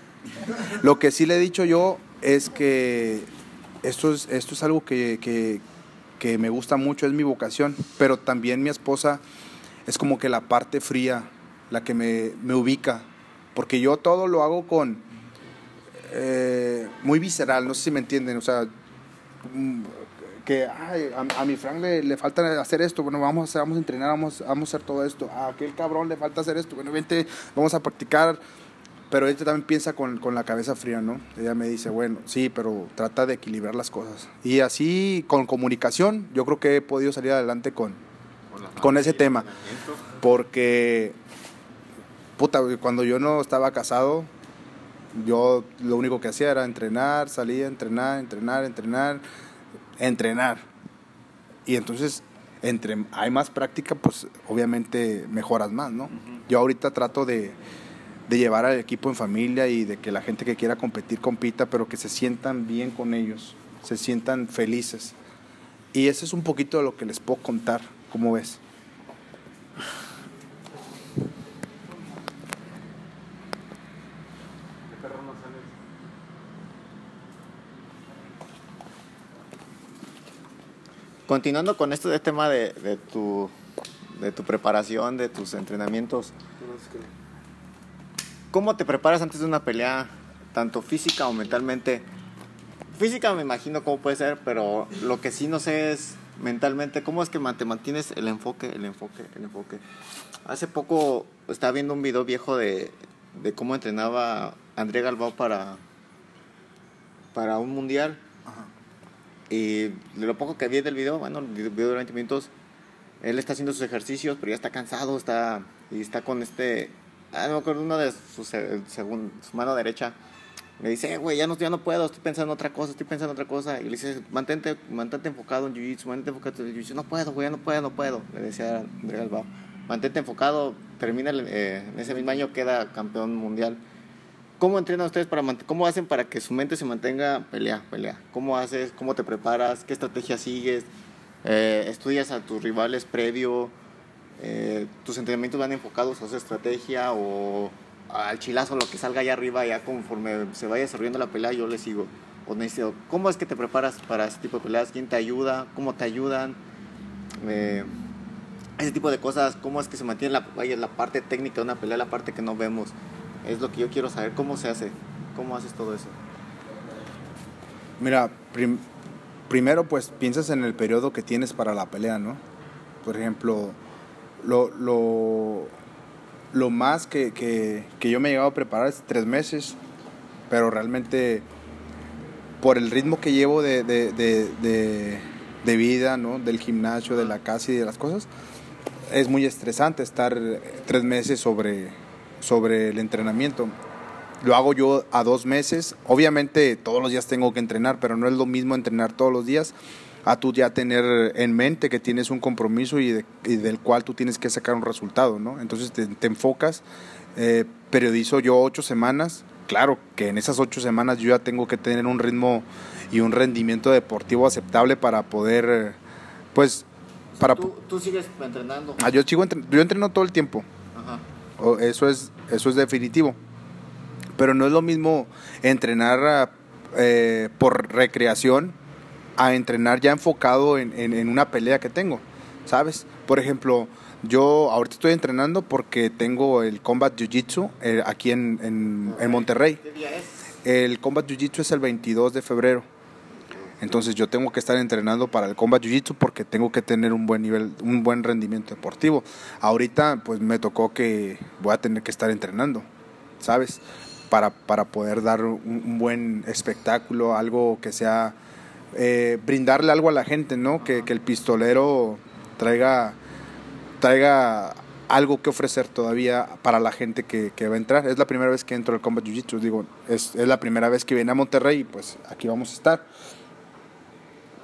Speaker 2: Lo que sí le he dicho yo es que esto es, esto es algo que, que, me gusta mucho, es mi vocación, pero también mi esposa es como que la parte fría, la que me, me ubica, porque yo todo lo hago con, eh, muy visceral, no sé si me entienden, o sea, que ay, a, mi Frank le, le, falta hacer esto, bueno, vamos a, hacer, vamos a entrenar, vamos, vamos a hacer todo esto, a aquel cabrón le falta hacer esto, bueno, vente, vamos a practicar, pero ella también piensa con, con, la cabeza fría, ¿no? Ella me dice, bueno, sí, pero trata de equilibrar las cosas. Y así, con comunicación, yo creo que he podido salir adelante con, con ese tema, porque, puta, cuando yo no estaba casado, yo lo único que hacía era entrenar, salía, entrenar, entrenar, entrenar entrenar. Y entonces, entre hay más práctica, pues obviamente mejoras más, ¿no? Yo ahorita trato de, de llevar al equipo en familia y de que la gente que quiera competir compita, pero que se sientan bien con ellos, se sientan felices. Y eso es un poquito de lo que les puedo contar, ¿cómo ves?
Speaker 1: Continuando con esto de tema de, de, tu, de tu preparación, de tus entrenamientos, ¿cómo te preparas antes de una pelea, tanto física o mentalmente? Física me imagino cómo puede ser, pero lo que sí no sé es mentalmente, ¿cómo es que te mantienes el enfoque, el enfoque, el enfoque? Hace poco estaba viendo un video viejo de, de cómo entrenaba André Galbao para, para un mundial y de lo poco que vi del video, bueno, el video de 20 minutos, él está haciendo sus ejercicios, pero ya está cansado, está y está con este, ah, no me acuerdo, uno de sus, según su mano derecha. Me dice, eh, güey, ya no, ya no puedo, estoy pensando en otra cosa, estoy pensando en otra cosa. Y le dice, mantente, mantente enfocado en Jiu-Jitsu, mantente enfocado en Jiu-Jitsu. No puedo, güey, ya no puedo, no puedo. Le decía André Galbao. Mantente enfocado, termina, eh, en ese mismo año queda campeón mundial. ¿Cómo entrenan ustedes para cómo hacen para que su mente se mantenga pelea, pelea? ¿Cómo haces? ¿Cómo te preparas? ¿Qué estrategia sigues? Eh, ¿Estudias a tus rivales previo? Eh, ¿Tus entrenamientos van enfocados a esa estrategia o, al chilazo, lo que salga allá arriba, ya conforme se vaya desarrollando la pelea, yo le sigo. O ¿cómo es que te preparas para ese tipo de peleas? ¿Quién te ayuda? ¿Cómo te ayudan? Eh, ese tipo de cosas, ¿cómo es que se mantiene la, vaya, la parte técnica de una pelea, la parte que no vemos? Es lo que yo quiero saber, ¿cómo se hace? ¿Cómo haces todo eso?
Speaker 2: Mira, prim- primero pues piensas en el periodo que tienes para la pelea, ¿no? Por ejemplo, lo, lo, lo más que, que, que yo me he llegado a preparar es tres meses, pero realmente por el ritmo que llevo de, de, de, de, vida, ¿no? Del gimnasio, de la casa y de las cosas, es muy estresante estar tres meses sobre, sobre el entrenamiento. Lo hago yo a dos meses. Obviamente todos los días tengo que entrenar, pero no es lo mismo entrenar todos los días a tú ya tener en mente que tienes un compromiso y, de- y del cual tú tienes que sacar un resultado, ¿no? Entonces te, te enfocas, eh, periodizo yo ocho semanas. Claro que en esas ocho semanas yo ya tengo que tener un ritmo y un rendimiento deportivo aceptable para poder, pues, para...
Speaker 1: ¿Tú, tú sigues entrenando?
Speaker 2: Ah, yo, sigo entre- yo entreno todo el tiempo.
Speaker 1: Ajá.
Speaker 2: Eso es, eso es definitivo. Pero no es lo mismo entrenar eh, por recreación a entrenar ya enfocado en, en- en una pelea que tengo, ¿sabes? Por ejemplo, yo ahorita estoy entrenando porque tengo el Combat Jiu-Jitsu eh, aquí en, en- en Monterrey.
Speaker 1: ¿Qué día es?
Speaker 2: El Combat Jiu-Jitsu es el 22 de febrero. Entonces yo tengo que estar entrenando para el Combat Jiu-Jitsu porque tengo que tener un buen nivel, un buen rendimiento deportivo. Ahorita pues me tocó que voy a tener que estar entrenando, ¿sabes? Para, para poder dar un, un buen espectáculo, algo que sea, eh, brindarle algo a la gente, ¿no? Que, el pistolero traiga, traiga algo que ofrecer todavía para la gente que, va a entrar. Es la primera vez que entro al Combat Jiu-Jitsu, digo, es, la primera vez que viene a Monterrey y pues aquí vamos a estar.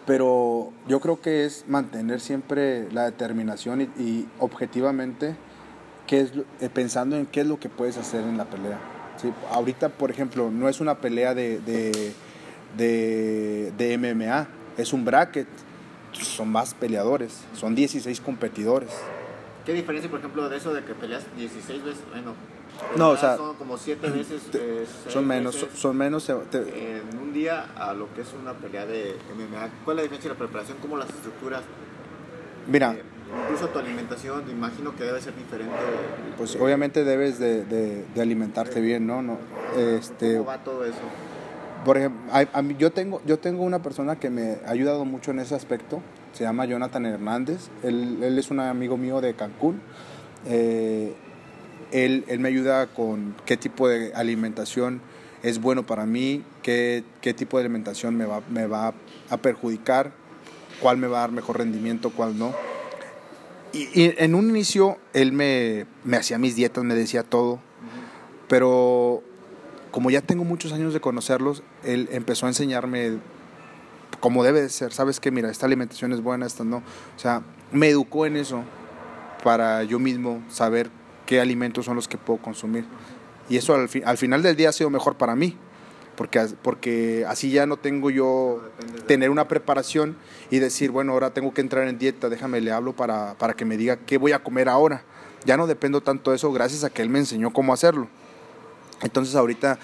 Speaker 2: Pero yo creo que es mantener siempre la determinación y, objetivamente qué es eh, pensando en qué es lo que puedes hacer en la pelea. ¿sí? Ahorita, por ejemplo, no es una pelea de, de, de MMA, es un bracket. Son más peleadores, son 16 competidores.
Speaker 1: ¿Qué diferencia, por ejemplo, de eso de que peleas 16 veces? Bueno,
Speaker 2: No, o sea,
Speaker 1: son como 7 veces. eh,
Speaker 2: Son menos, son,
Speaker 1: veces
Speaker 2: son menos. eh, te-
Speaker 1: En un día a lo que es una pelea de MMA. ¿Cuál es la diferencia de la preparación? ¿Cómo las estructuras?
Speaker 2: mira,
Speaker 1: Eh, incluso tu alimentación, me imagino que debe ser diferente.
Speaker 2: pues
Speaker 1: Eh,
Speaker 2: obviamente debes de, de- de alimentarte bien, ¿no? no este,
Speaker 1: ¿Cómo va todo eso?
Speaker 2: Por ejemplo, hay- a mí- yo, tengo, yo tengo una persona que me ha ayudado mucho en ese aspecto, se llama Jonathan Hernández, él, él es un amigo mío de Cancún, Eh, él, él me ayuda con qué tipo de alimentación es bueno para mí, qué, qué tipo de alimentación me va, me va a perjudicar, cuál me va a dar mejor rendimiento, cuál no. Y, y en un inicio él me, me hacía mis dietas, me decía todo, pero como ya tengo muchos años de conocerlos, él empezó a enseñarme cómo debe de ser. Sabes que, mira, esta alimentación es buena, esta no. O sea, me educó en eso para yo mismo saber qué alimentos son los que puedo consumir. Y eso al, fi- al final del día ha sido mejor para mí, porque, porque así ya no tengo yo tener una preparación y decir, bueno, ahora tengo que entrar en dieta, déjame, le hablo para, para que me diga qué voy a comer ahora. Ya no dependo tanto de eso gracias a que él me enseñó cómo hacerlo. Entonces ahorita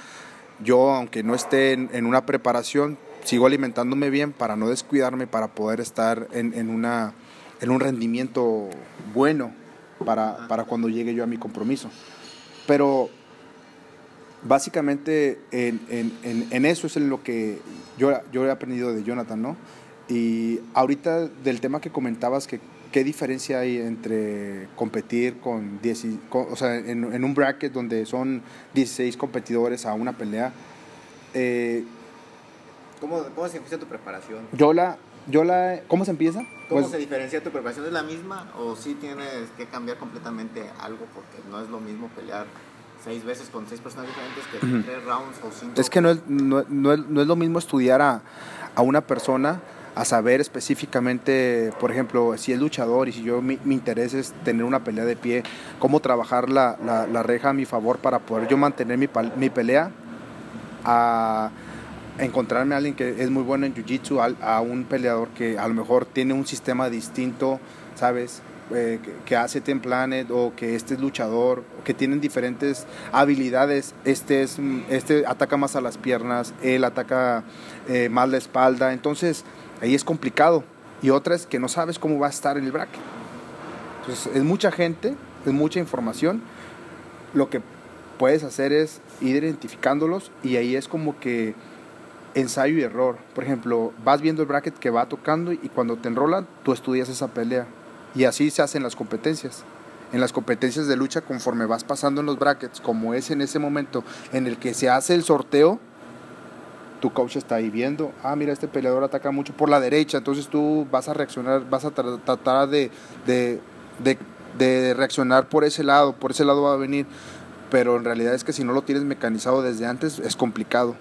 Speaker 2: yo, aunque no esté en, una preparación, sigo alimentándome bien para no descuidarme, para poder estar en, en una, en un rendimiento bueno para, para cuando llegue yo a mi compromiso. Pero básicamente en, en- en- en eso es en lo que yo, yo he aprendido de Jonathan, ¿no? Y ahorita del tema que comentabas, que qué diferencia hay entre competir con 10, y- con- o sea, en, en un bracket donde son 16 competidores a una pelea, eh,
Speaker 1: ¿Cómo, ¿Cómo se empieza tu preparación?
Speaker 2: yo la, yo la, ¿cómo se empieza?
Speaker 1: ¿Cómo
Speaker 2: Pues,
Speaker 1: se diferencia tu preparación? ¿Es la misma o sí tienes que cambiar completamente algo? Porque no es lo mismo pelear seis veces con seis personas diferentes que tres rounds o cinco.
Speaker 2: Es que no es, no, no es, no es lo mismo estudiar a, a una persona a saber específicamente, por ejemplo, si es luchador y si yo mi, mi interés es tener una pelea de pie, cómo trabajar la, la, reja a mi favor para poder yo mantener mi, mi pelea, a encontrarme a alguien que es muy bueno en jiu-jitsu, al- a un peleador que a lo mejor tiene un sistema distinto, ¿sabes? Eh, que, hace Ten Planet o que este es luchador, que tienen diferentes habilidades. Este, es, este ataca más a las piernas, él ataca eh, más la espalda, entonces ahí es complicado. Y otra es que no sabes cómo va a estar en el bracket. Entonces es mucha gente, es mucha información. Lo que puedes hacer es ir identificándolos y ahí es como que ensayo y error. Por ejemplo, vas viendo el bracket que va tocando y cuando te enrolan, tú estudias esa pelea. Y así se hacen las competencias. En las competencias de lucha, conforme vas pasando en los brackets, como es en ese momento en el que se hace el sorteo, tu coach está ahí viendo, ah, mira, este peleador ataca mucho por la derecha, entonces tú vas a reaccionar, vas a tratar de, de, de reaccionar por ese lado, por ese lado va a venir, pero en realidad es que si no lo tienes mecanizado desde antes es complicado.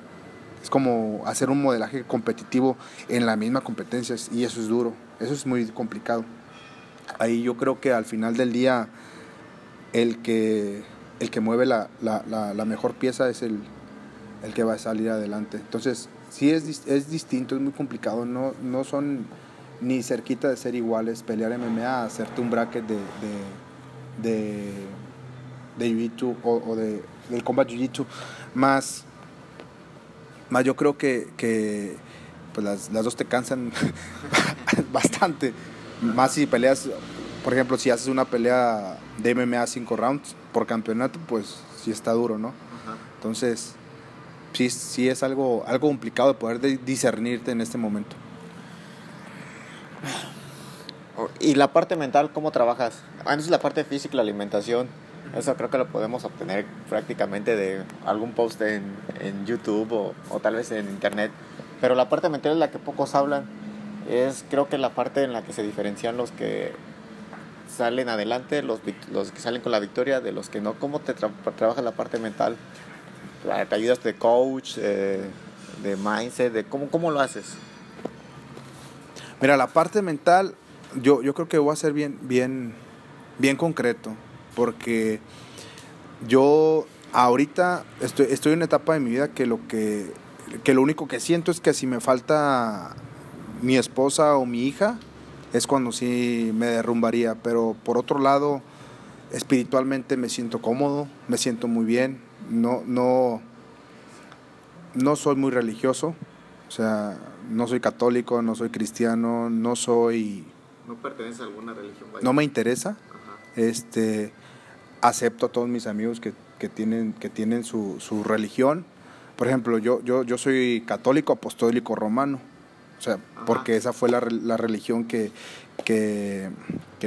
Speaker 2: Es como hacer un modelaje competitivo en la misma competencia y eso es duro, eso es muy complicado. Ahí yo creo que al final del día el que, el que mueve la, mejor pieza es el, el, que va a salir adelante. Entonces, sí es, es distinto, es muy complicado, no, no son ni cerquita de ser iguales pelear MMA, hacerte un bracket de, de, de, Jiu-Jitsu o, de, del combat Jiu-Jitsu, más más yo creo que, que pues las, las, dos te cansan bastante. Más si peleas, por ejemplo, si haces una pelea de MMA 5 rounds por campeonato, pues sí está duro, ¿no? Entonces, sí, sí es algo, algo complicado de poder discernirte en este momento.
Speaker 1: ¿Y la parte mental, cómo trabajas? Antes la parte física, la alimentación eso creo que lo podemos obtener prácticamente de algún post en, en YouTube o, o, tal vez en internet. Pero la parte mental es la que pocos hablan. Es creo que la parte en la que se diferencian los que salen adelante, los, los que salen con la victoria, de los que no. ¿Cómo te trabaja la parte mental? ¿Te ayudas de coach, eh, de mindset? De cómo, ¿Cómo lo haces?
Speaker 2: Mira, la parte mental, yo, yo creo que voy a ser bien, bien, bien concreto porque yo ahorita estoy, estoy en una etapa de mi vida que lo que, que lo único que siento es que si me falta mi esposa o mi hija, es cuando sí me derrumbaría. Pero por otro lado, espiritualmente me siento cómodo, me siento muy bien. No, no, no soy muy religioso. O sea, no soy católico, no soy cristiano, no soy.
Speaker 1: ¿No pertenece a alguna religión?
Speaker 2: No me interesa. Este acepto a todos mis amigos que, tienen, que tienen su, religión. Por ejemplo, yo, yo, yo soy católico apostólico romano. O sea, porque esa fue la, religión que, que,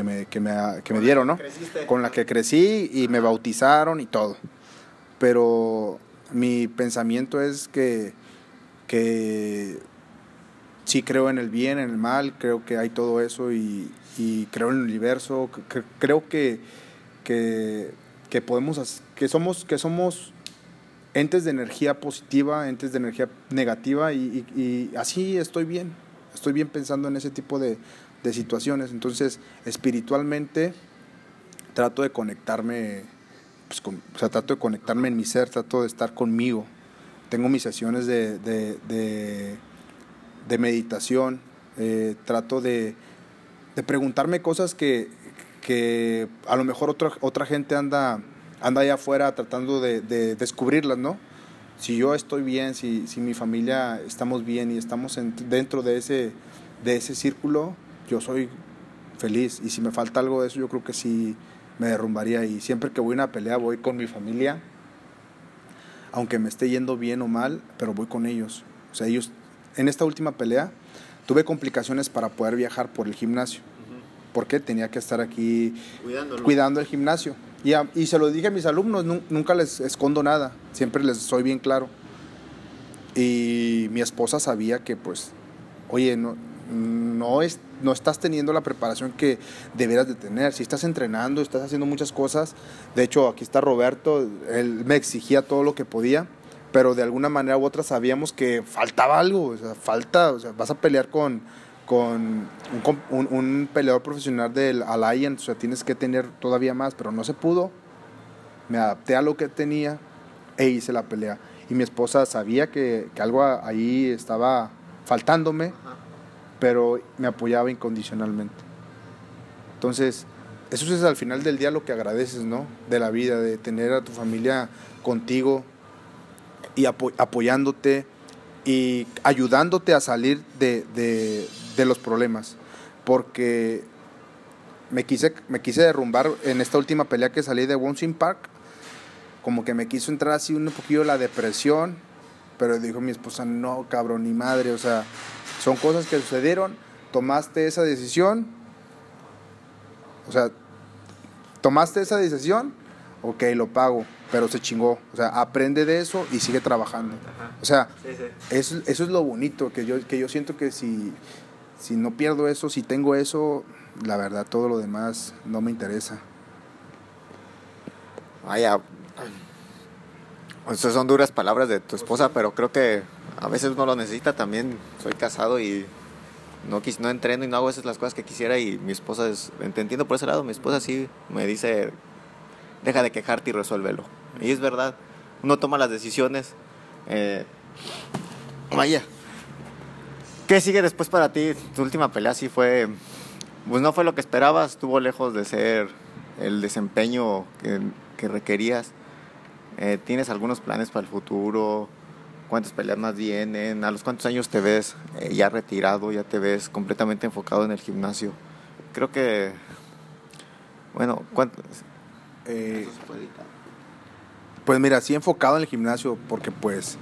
Speaker 2: me, que, me, dieron, ¿no? Con la que crecí y me bautizaron y todo. Pero mi pensamiento es que, que sí creo en el bien, en el mal, creo que hay todo eso y, y creo en el universo, creo que que, que podemos, que somos, que somos entes de energía positiva, entes de energía negativa y, así estoy bien, estoy bien pensando en ese tipo de, situaciones. Entonces, espiritualmente trato de conectarme, pues, o sea, trato de conectarme en mi ser, trato de estar conmigo. Tengo mis sesiones de, meditación, eh, trato de, preguntarme cosas que, a lo mejor otra gente anda, anda allá afuera tratando de, descubrirlas, ¿no? Si yo estoy bien, si, si mi familia estamos bien y estamos dentro de ese, de ese círculo, yo soy feliz. Y si me falta algo de eso, yo creo que sí me derrumbaría. Y siempre que voy a una pelea, voy con mi familia, aunque me esté yendo bien o mal, pero voy con ellos. O sea, ellos, en esta última pelea, tuve complicaciones para poder viajar por el gimnasio porque tenía que estar aquí cuidando el gimnasio. Y, y, se lo dije a mis alumnos, nunca les escondo nada, siempre les soy bien claro. Y mi esposa sabía que pues, oye, no, no, es, no estás teniendo la preparación que deberías de tener. Si estás entrenando, estás haciendo muchas cosas. De hecho, aquí está Roberto, él me exigía todo lo que podía, pero de alguna manera u otra sabíamos que faltaba algo, o sea, falta, o sea, vas a pelear con con un, peleador profesional del Alliance, o sea, tienes que tener todavía más, pero no se pudo. Me adapté a lo que tenía e hice la pelea. Y mi esposa sabía que, algo ahí estaba faltándome, pero me apoyaba incondicionalmente. Entonces, eso es al final del día lo que agradeces, ¿no? De la vida, de tener a tu familia contigo y apoyándote y ayudándote a salir de, de, los problemas. Porque me quise, me quise derrumbar en esta última pelea que salí de Wonsing Park. Como que me quiso entrar así un poquillo la depresión. Pero dijo mi esposa, no, cabrón, ni madre. O sea, son cosas que sucedieron. Tomaste esa decisión. O sea, tomaste esa decisión. Ok, lo pago pero se chingó. O sea, aprende de eso y sigue trabajando. O sea, Eso, eso, es lo bonito, que yo, que yo siento que si, si no pierdo eso, si tengo eso, la verdad, todo lo demás no me interesa.
Speaker 1: Vaya, estas son duras palabras de tu esposa, pero creo que a veces uno lo necesita también. Soy casado y no, no entreno y no hago esas las cosas que quisiera y mi esposa es, te entiendo por ese lado, mi esposa sí me dice, deja de quejarte y resuélvelo. Y es verdad, uno toma las decisiones. Eh, vaya. ¿Qué sigue después para ti? Tu última pelea sí fue, pues no fue lo que esperabas, estuvo lejos de ser el desempeño que, requerías. Eh, ¿Tienes algunos planes para el futuro? ¿Cuántas peleas más vienen? ¿A los cuántos años te ves eh, ya retirado? ¿Ya te ves completamente enfocado en el gimnasio? Creo que, bueno, ¿cuántos?
Speaker 2: Eh, pues mira, sí enfocado en el gimnasio porque pues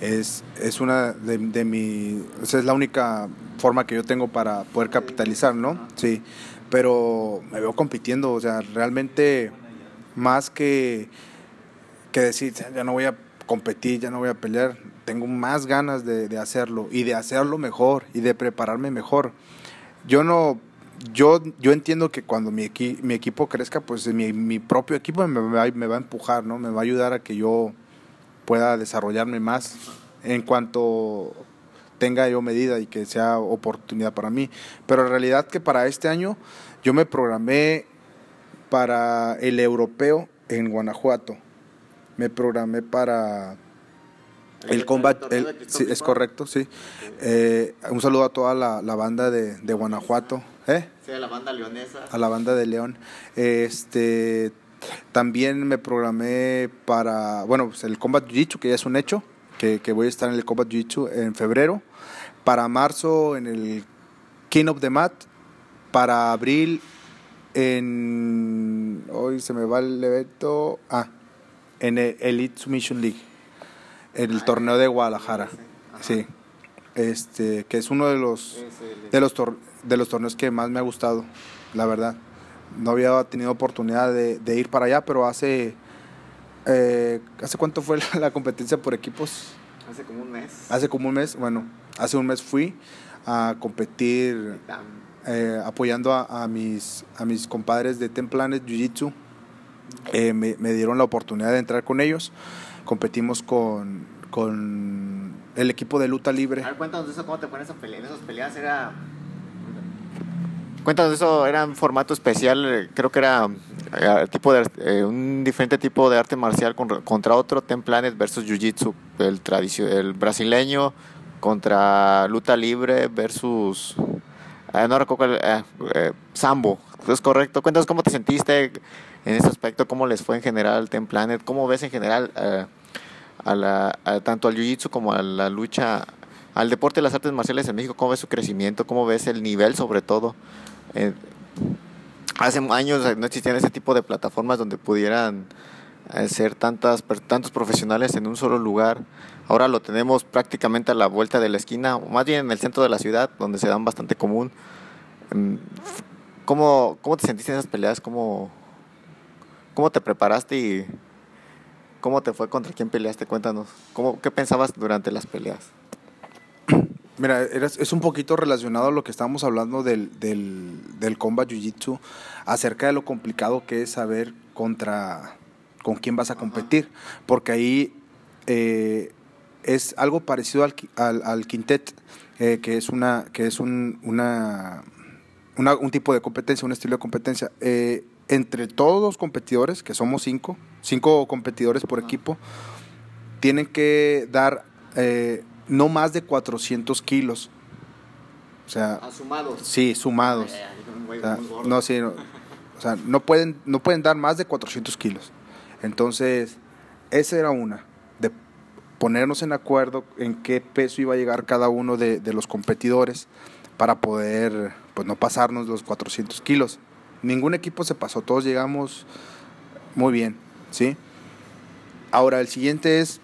Speaker 2: es, es una de, de mi, es la única forma que yo tengo para poder capitalizar, ¿no? Sí, pero me veo compitiendo, o sea, realmente más que, que decir, ya no voy a competir, ya no voy a pelear, tengo más ganas de, de hacerlo y de hacerlo mejor y de prepararme mejor. Yo no yo, yo entiendo que cuando mi, mi equipo crezca, pues mi, mi propio equipo me va, me va, a empujar, ¿no? Me va a ayudar a que yo pueda desarrollarme más en cuanto tenga yo medida y que sea oportunidad para mí. Pero en realidad que para este año yo me programé para el europeo en Guanajuato. Me programé para el combat, sí, es correcto, sí. Eh, un saludo a toda la, la banda de, de Guanajuato. ¿Eh?
Speaker 1: Sí, a la banda leonesa.
Speaker 2: A la banda de León. Este, también me programé para, bueno, pues el Combat Jiu-Jitsu, que ya es un hecho, que, que voy a estar en el Combat Jiu-Jitsu en febrero. Para marzo en el King of the Mat. Para abril en... Hoy se me va el evento... Ah, en el Elite Submission League. En el ah, torneo de Guadalajara. Sí. Este, que es uno de los, de los torneos de los torneos que más me ha gustado, la verdad. No había tenido oportunidad de, ir para allá, pero hace... Eh, ¿Hace cuánto fue la, competencia por equipos?
Speaker 1: Hace como un mes.
Speaker 2: Hace como un mes, bueno, hace un mes fui a competir eh, apoyando a, mis, a mis compadres de Templanes Jiu-Jitsu. Eh, me, dieron la oportunidad de entrar con ellos. Competimos con, con el equipo de luta libre.
Speaker 1: A ver, cuéntanos eso, cómo te pones a pelear. Esas peleas era Cuéntanos eso, era un formato especial, eh, creo que era eh, tipo de, eh, un diferente tipo de arte marcial contra otro, Ten Planet versus Jiu-Jitsu, el, el brasileño contra luta libre versus, no recuerdo, Sambo, ¿es correcto? Cuéntanos cómo te sentiste en ese aspecto, cómo les fue en general Ten Planet, cómo ves en general a la, tanto al Jiu-Jitsu como a la lucha al deporte de las artes marciales en México, ¿cómo ves su crecimiento? ¿Cómo ves el nivel sobre todo? Eh, hace años no existían ese tipo de plataformas donde pudieran eh, ser tantas, tantos profesionales en un solo lugar. Ahora lo tenemos prácticamente a la vuelta de la esquina, o más bien en el centro de la ciudad, donde se dan bastante común. Mm, ¿Cómo, cómo te sentiste en esas peleas? ¿Cómo, ¿Cómo te preparaste y cómo te fue? ¿Contra quién peleaste? Cuéntanos. ¿Cómo, ¿Qué pensabas durante las peleas?
Speaker 2: Mira, es un poquito relacionado a lo que estábamos hablando del, del, del combat jiu-jitsu, acerca de lo complicado que es saber contra con quién vas a competir, porque ahí eh, es algo parecido al, al, quintet, eh, que es una que es un, una, un tipo de competencia, un estilo de competencia. Eh, entre todos los competidores, que somos cinco, cinco competidores por equipo, tienen que dar no más de 400 kilos. O sea,
Speaker 1: sumados.
Speaker 2: Sí, sumados. no, sí. O sea, no pueden, no pueden dar más de 400 kilos. Entonces, esa era una, de ponernos en acuerdo en qué peso iba a llegar cada uno de, de los competidores para poder, pues no pasarnos los 400 kilos. Ningún equipo se pasó, todos llegamos muy bien, ¿sí? Ahora, el siguiente es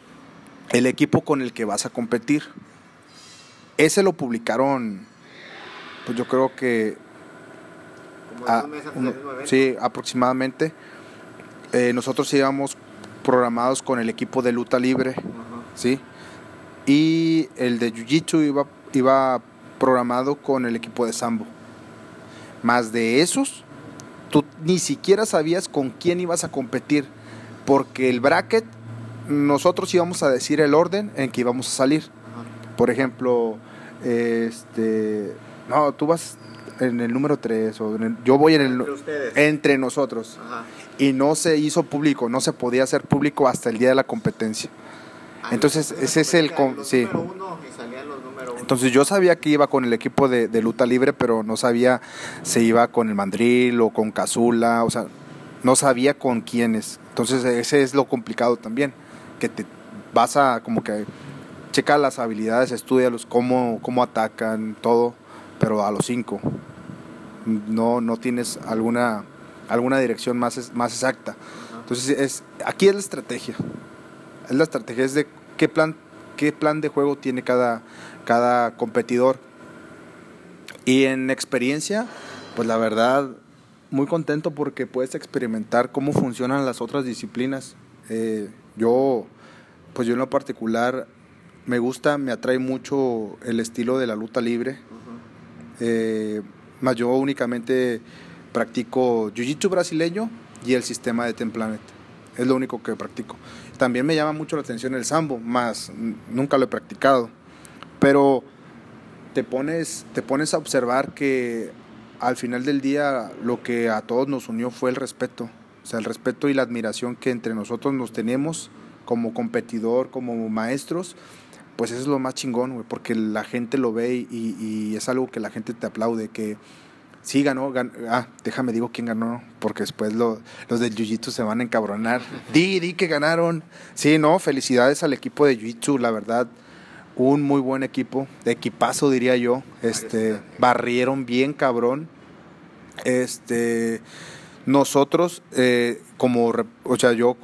Speaker 2: el equipo con el que vas a competir. Ese lo publicaron, pues yo creo que... a- uno- sí, aproximadamente. Eh, nosotros íbamos programados con el equipo de luta libre, ¿sí? Y el de Jiu-Jitsu iba, iba programado con el equipo de Sambo. Más de esos, tú ni siquiera sabías con quién ibas a competir, porque el bracket, nosotros íbamos a decir el orden en que íbamos a salir. Por ejemplo, este, no, tú vas en el número 3, o en el- yo voy en el...
Speaker 1: Entre ustedes.
Speaker 2: Entre nosotros.
Speaker 1: Ajá.
Speaker 2: Y no se hizo público, no se podía hacer público hasta el día de la competencia.
Speaker 1: Ah,
Speaker 2: Entonces, ese es el
Speaker 1: Los
Speaker 2: sí.
Speaker 1: uno los.
Speaker 2: Entonces yo sabía que iba con el equipo de, de lucha libre, pero no sabía si iba con el Mandril o con Cazula, o sea, no sabía con quiénes. Entonces ese es lo complicado también, que te vas a como que checa las habilidades, estudialos, cómo, cómo atacan, todo, pero a los cinco. No, no tienes alguna, alguna dirección más, más exacta. Entonces es, aquí es la estrategia. Es la estrategia, es de qué plan, qué plan de juego tiene cada, cada competidor. Y en experiencia, pues la verdad, muy contento porque puedes experimentar cómo funcionan las otras disciplinas. Eh, yo, pues yo en lo particular, me gusta, me atrae mucho el estilo de la lucha libre. Eh, más yo únicamente practico jiu-jitsu brasileño y el sistema de Ten Planet. Es lo único que practico. También me llama mucho la atención el sambo, más nunca lo he practicado. Pero te pones, te pones a observar que al final del día lo que a todos nos unió fue el respeto. O sea, el respeto y la admiración que entre nosotros nos tenemos como competidor, como maestros, pues eso es lo más chingón, güey, porque la gente lo ve y, y es algo que la gente te aplaude, que sí ganó, gan- ah, déjame digo quién ganó, porque después lo- los del Jiu-Jitsu se van a encabronar. Di, di que ganaron. Sí, no, felicidades al equipo de Jiu-Jitsu, la verdad, un muy buen equipo, de equipazo diría yo, este, barrieron bien cabrón. Este, nosotros, eh, como, o sea, yo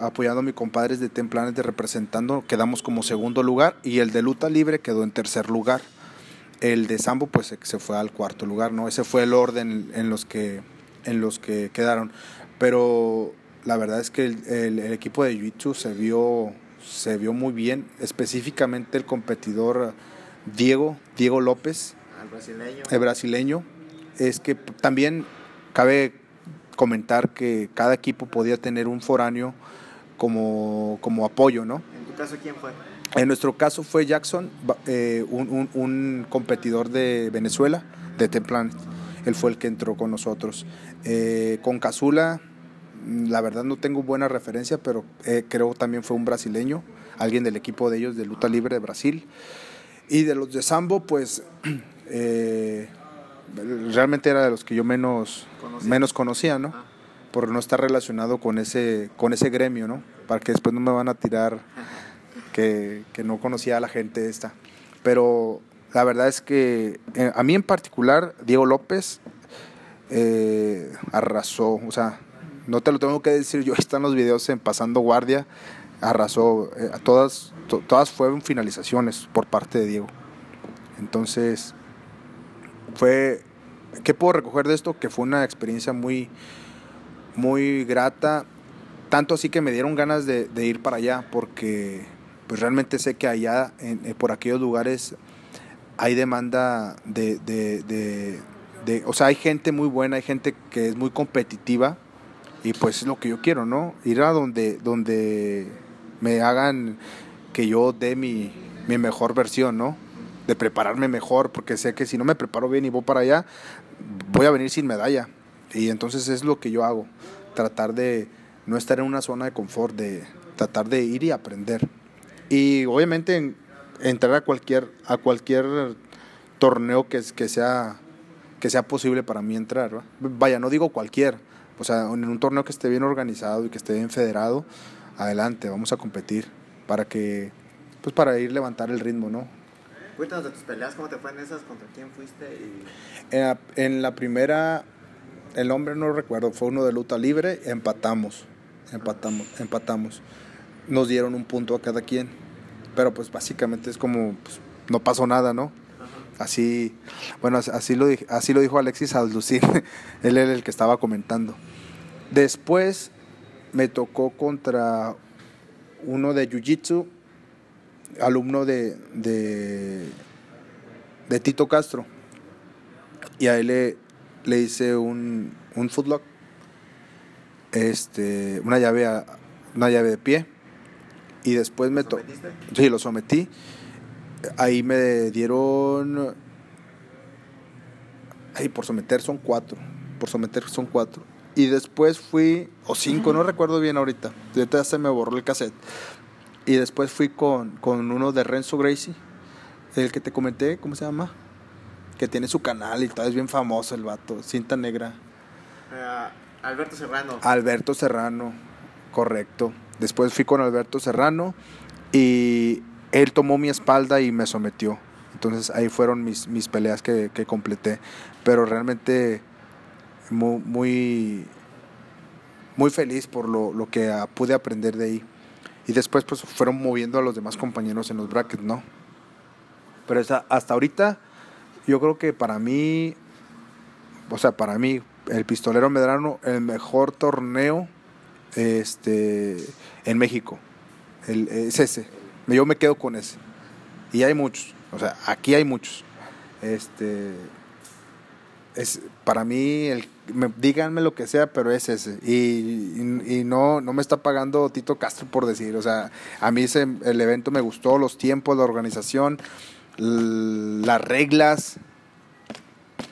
Speaker 2: apoyando a mis compadres de Templanes de representando, quedamos como segundo lugar y el de luta libre quedó en tercer lugar. El de Sambo pues se, fue al cuarto lugar, ¿no? Ese fue el orden en los que, en los que quedaron. Pero la verdad es que el, el- el equipo de Jiu-Jitsu se vio, se vio muy bien, específicamente el competidor Diego, Diego López,
Speaker 1: Al brasileño.
Speaker 2: el brasileño, es que también cabe comentar que cada equipo podía tener un foráneo como, como apoyo, ¿no?
Speaker 1: En tu caso, ¿quién fue?
Speaker 2: En nuestro caso fue Jackson, eh, un, un- un competidor de Venezuela, de Templan. Él fue el que entró con nosotros. Eh, con Cazula, mm, la verdad no tengo buena referencia, pero eh, creo también fue un brasileño, alguien del equipo de ellos de luta libre de Brasil. Y de los de Sambo, pues eh, realmente era de los que yo menos
Speaker 1: Conocía.
Speaker 2: menos conocía, ¿no?
Speaker 1: Ajá.
Speaker 2: Por no estar relacionado con ese, con ese gremio, ¿no? Para que después no me van a tirar que, que no conocía a la gente esta. Pero la verdad es que eh, a mí en particular, Diego López eh, arrasó, o sea, no te lo tengo que decir yo, están los videos en Pasando Guardia, arrasó, eh, todas, to- todas fueron finalizaciones por parte de Diego. Entonces, fue, ¿qué puedo recoger de esto? Que fue una experiencia muy, muy grata, tanto así que me dieron ganas de, de ir para allá, porque pues realmente sé que allá, en- eh, por aquellos lugares, hay demanda de, de, de- de- o sea, hay gente muy buena, hay gente que es muy competitiva, y pues es lo que yo quiero, ¿no? Ir a donde, donde me hagan que yo dé mi, mi mejor versión, ¿no? De prepararme mejor, porque sé que si no me preparo bien y voy para allá, voy a venir sin medalla. Y entonces es lo que yo hago, tratar de no estar en una zona de confort, de tratar de ir y aprender. Y obviamente en- entrar a cualquier, a cualquier torneo que, que, sea, que sea posible para mí entrar. ¿va? Vaya, no digo cualquier, O sea, en un torneo que esté bien organizado y que esté bien federado, adelante, vamos a competir para que, pues para ir levantar el ritmo, ¿no?
Speaker 1: Cuéntanos de tus peleas, ¿cómo te fue en esas? ¿Contra quién fuiste? Y...
Speaker 2: En la, en la primera, el hombre no recuerdo, fue uno de luta libre, empatamos, empatamos, empatamos. Nos dieron un punto a cada quien, pero pues básicamente es como, pues, no pasó nada, ¿no? Así, bueno, así lo, así lo dijo Alexis Alducín, él era el que estaba comentando. Después me tocó contra uno de Jiu-Jitsu, alumno de, de, de, Tito Castro. Y a él le, le hice un, un footlock, este, una, llave a, una llave de pie. Y después me tocó. Sí, lo sometí. Ahí me dieron. Ahí por someter son cuatro. Por someter son cuatro. Y después fui, o cinco, no recuerdo bien ahorita. Ahorita se me borró el cassette. Y después fui con, con uno de Renzo Gracie, el que te comenté, ¿cómo se llama? Que tiene su canal y todo, es bien famoso el vato, cinta negra.
Speaker 1: Uh, Alberto Serrano.
Speaker 2: Alberto Serrano, correcto. Después fui con Alberto Serrano y él tomó mi espalda y me sometió. Entonces ahí fueron mis, mis peleas que, que completé. Pero realmente muy, muy, muy feliz por lo, lo que pude aprender de ahí. Y después pues fueron moviendo a los demás compañeros en los brackets, ¿no? Pero hasta ahorita yo creo que para mí, o sea, para mí, el Pistolero Medrano, el mejor torneo este, en México. El, es ese. Yo me quedo con ese. Y hay muchos. O sea, aquí hay muchos. Este, es, para mí, el, díganme lo que sea, pero es ese. Y, no, no me está pagando Tito Castro por decir. O sea, a mí ese, el evento me gustó, los tiempos, la organización, las reglas.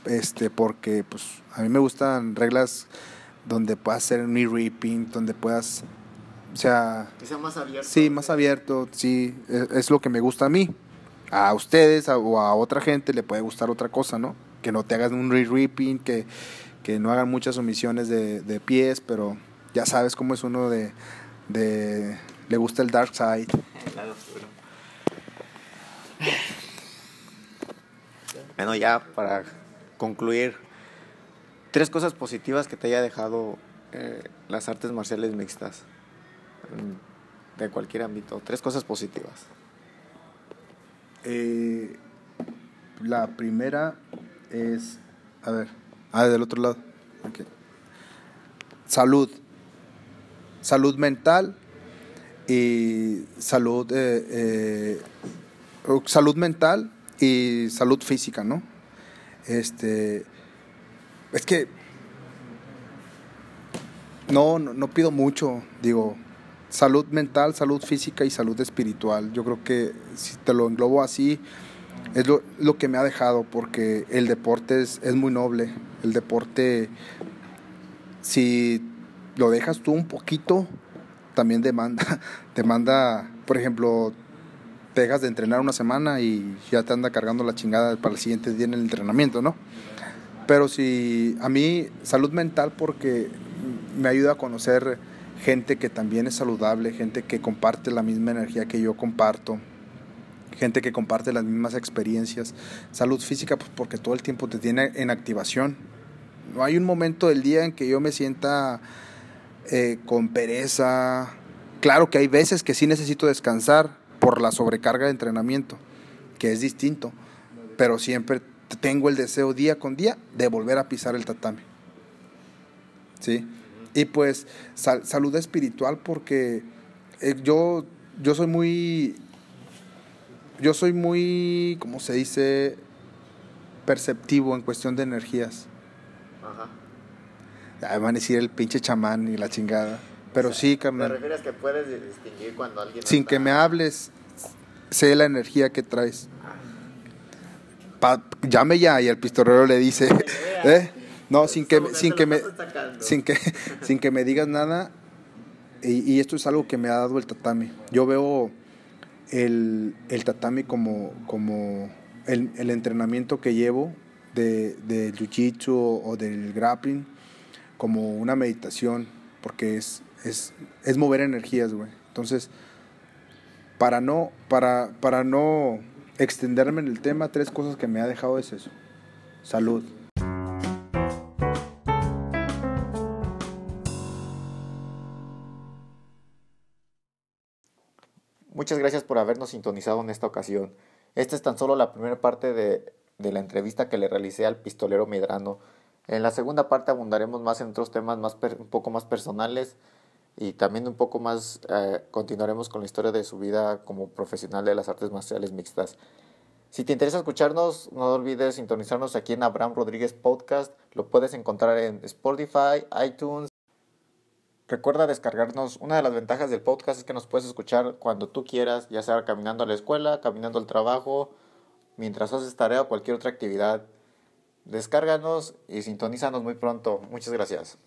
Speaker 2: Este, porque pues a mí me gustan reglas donde puedas hacer un ripping, donde puedas, o sea...
Speaker 1: Que sea más abierto.
Speaker 2: Sí, más abierto, sí, es, es lo que me gusta a mí. A ustedes o a otra gente le puede gustar otra cosa, ¿no? que no te hagas un re-ripping, que, que, no hagan muchas omisiones de, de, pies, pero ya sabes cómo es uno de, de le gusta el dark side.
Speaker 1: Bueno, ya para concluir, tres cosas positivas que te haya dejado eh, las artes marciales mixtas de cualquier ámbito, tres cosas positivas.
Speaker 2: Eh, la primera es, a ver, ah, del otro lado. Okay. Salud. Salud mental y salud, eh, eh, salud mental y salud física, ¿no? Este, es que no, no, no pido mucho, digo, salud mental, salud física y salud espiritual. Yo creo que si te lo englobo así, es lo, lo, que me ha dejado, porque el deporte es, es, muy noble. El deporte, si lo dejas tú un poquito, también demanda, demanda, por ejemplo, te dejas de entrenar una semana y ya te anda cargando la chingada para el siguiente día en el entrenamiento, ¿no? Pero si a mí, salud mental, porque me ayuda a conocer gente que también es saludable, gente que comparte la misma energía que yo comparto, gente que comparte las mismas experiencias. Salud física, pues porque todo el tiempo te tiene en activación. No hay un momento del día en que yo me sienta eh, con pereza. Claro que hay veces que sí necesito descansar por la sobrecarga de entrenamiento, que es distinto, pero siempre tengo el deseo día con día de volver a pisar el tatami. ¿Sí? Y pues salud espiritual porque eh, yo, yo soy muy yo soy muy, ¿cómo se dice? Perceptivo en cuestión de energías. Ajá. Van a decir el pinche chamán y la chingada. Pero sí, carnal.
Speaker 1: ¿Te refieres que puedes distinguir cuando alguien.
Speaker 2: Sin que me hables, sé la energía que traes. Pa, llame ya y el pistolero le dice. ¿eh? No, sin que, sin que me, sin que, sin que me digas nada. Y, y esto es algo que me ha dado el tatami. Yo veo el, el tatami como, como el, el, entrenamiento que llevo de, de jiu-jitsu o, del grappling como una meditación, porque es, es, es mover energías, güey. Entonces, para no, para, para no extenderme en el tema, tres cosas que me ha dejado es eso. Salud.
Speaker 1: Muchas gracias por habernos sintonizado en esta ocasión. Esta es tan solo la primera parte de, de la entrevista que le realicé al pistolero Medrano. En la segunda parte abundaremos más en otros temas más un poco más personales y también un poco más eh, continuaremos con la historia de su vida como profesional de las artes marciales mixtas. Si te interesa escucharnos, no olvides sintonizarnos aquí en Abraham Rodríguez Podcast. Lo puedes encontrar en Spotify, iTunes. Recuerda descargarnos. Una de las ventajas del podcast es que nos puedes escuchar cuando tú quieras, ya sea caminando a la escuela, caminando al trabajo, mientras haces tarea o cualquier otra actividad. Descárganos y sintonízanos muy pronto. Muchas gracias.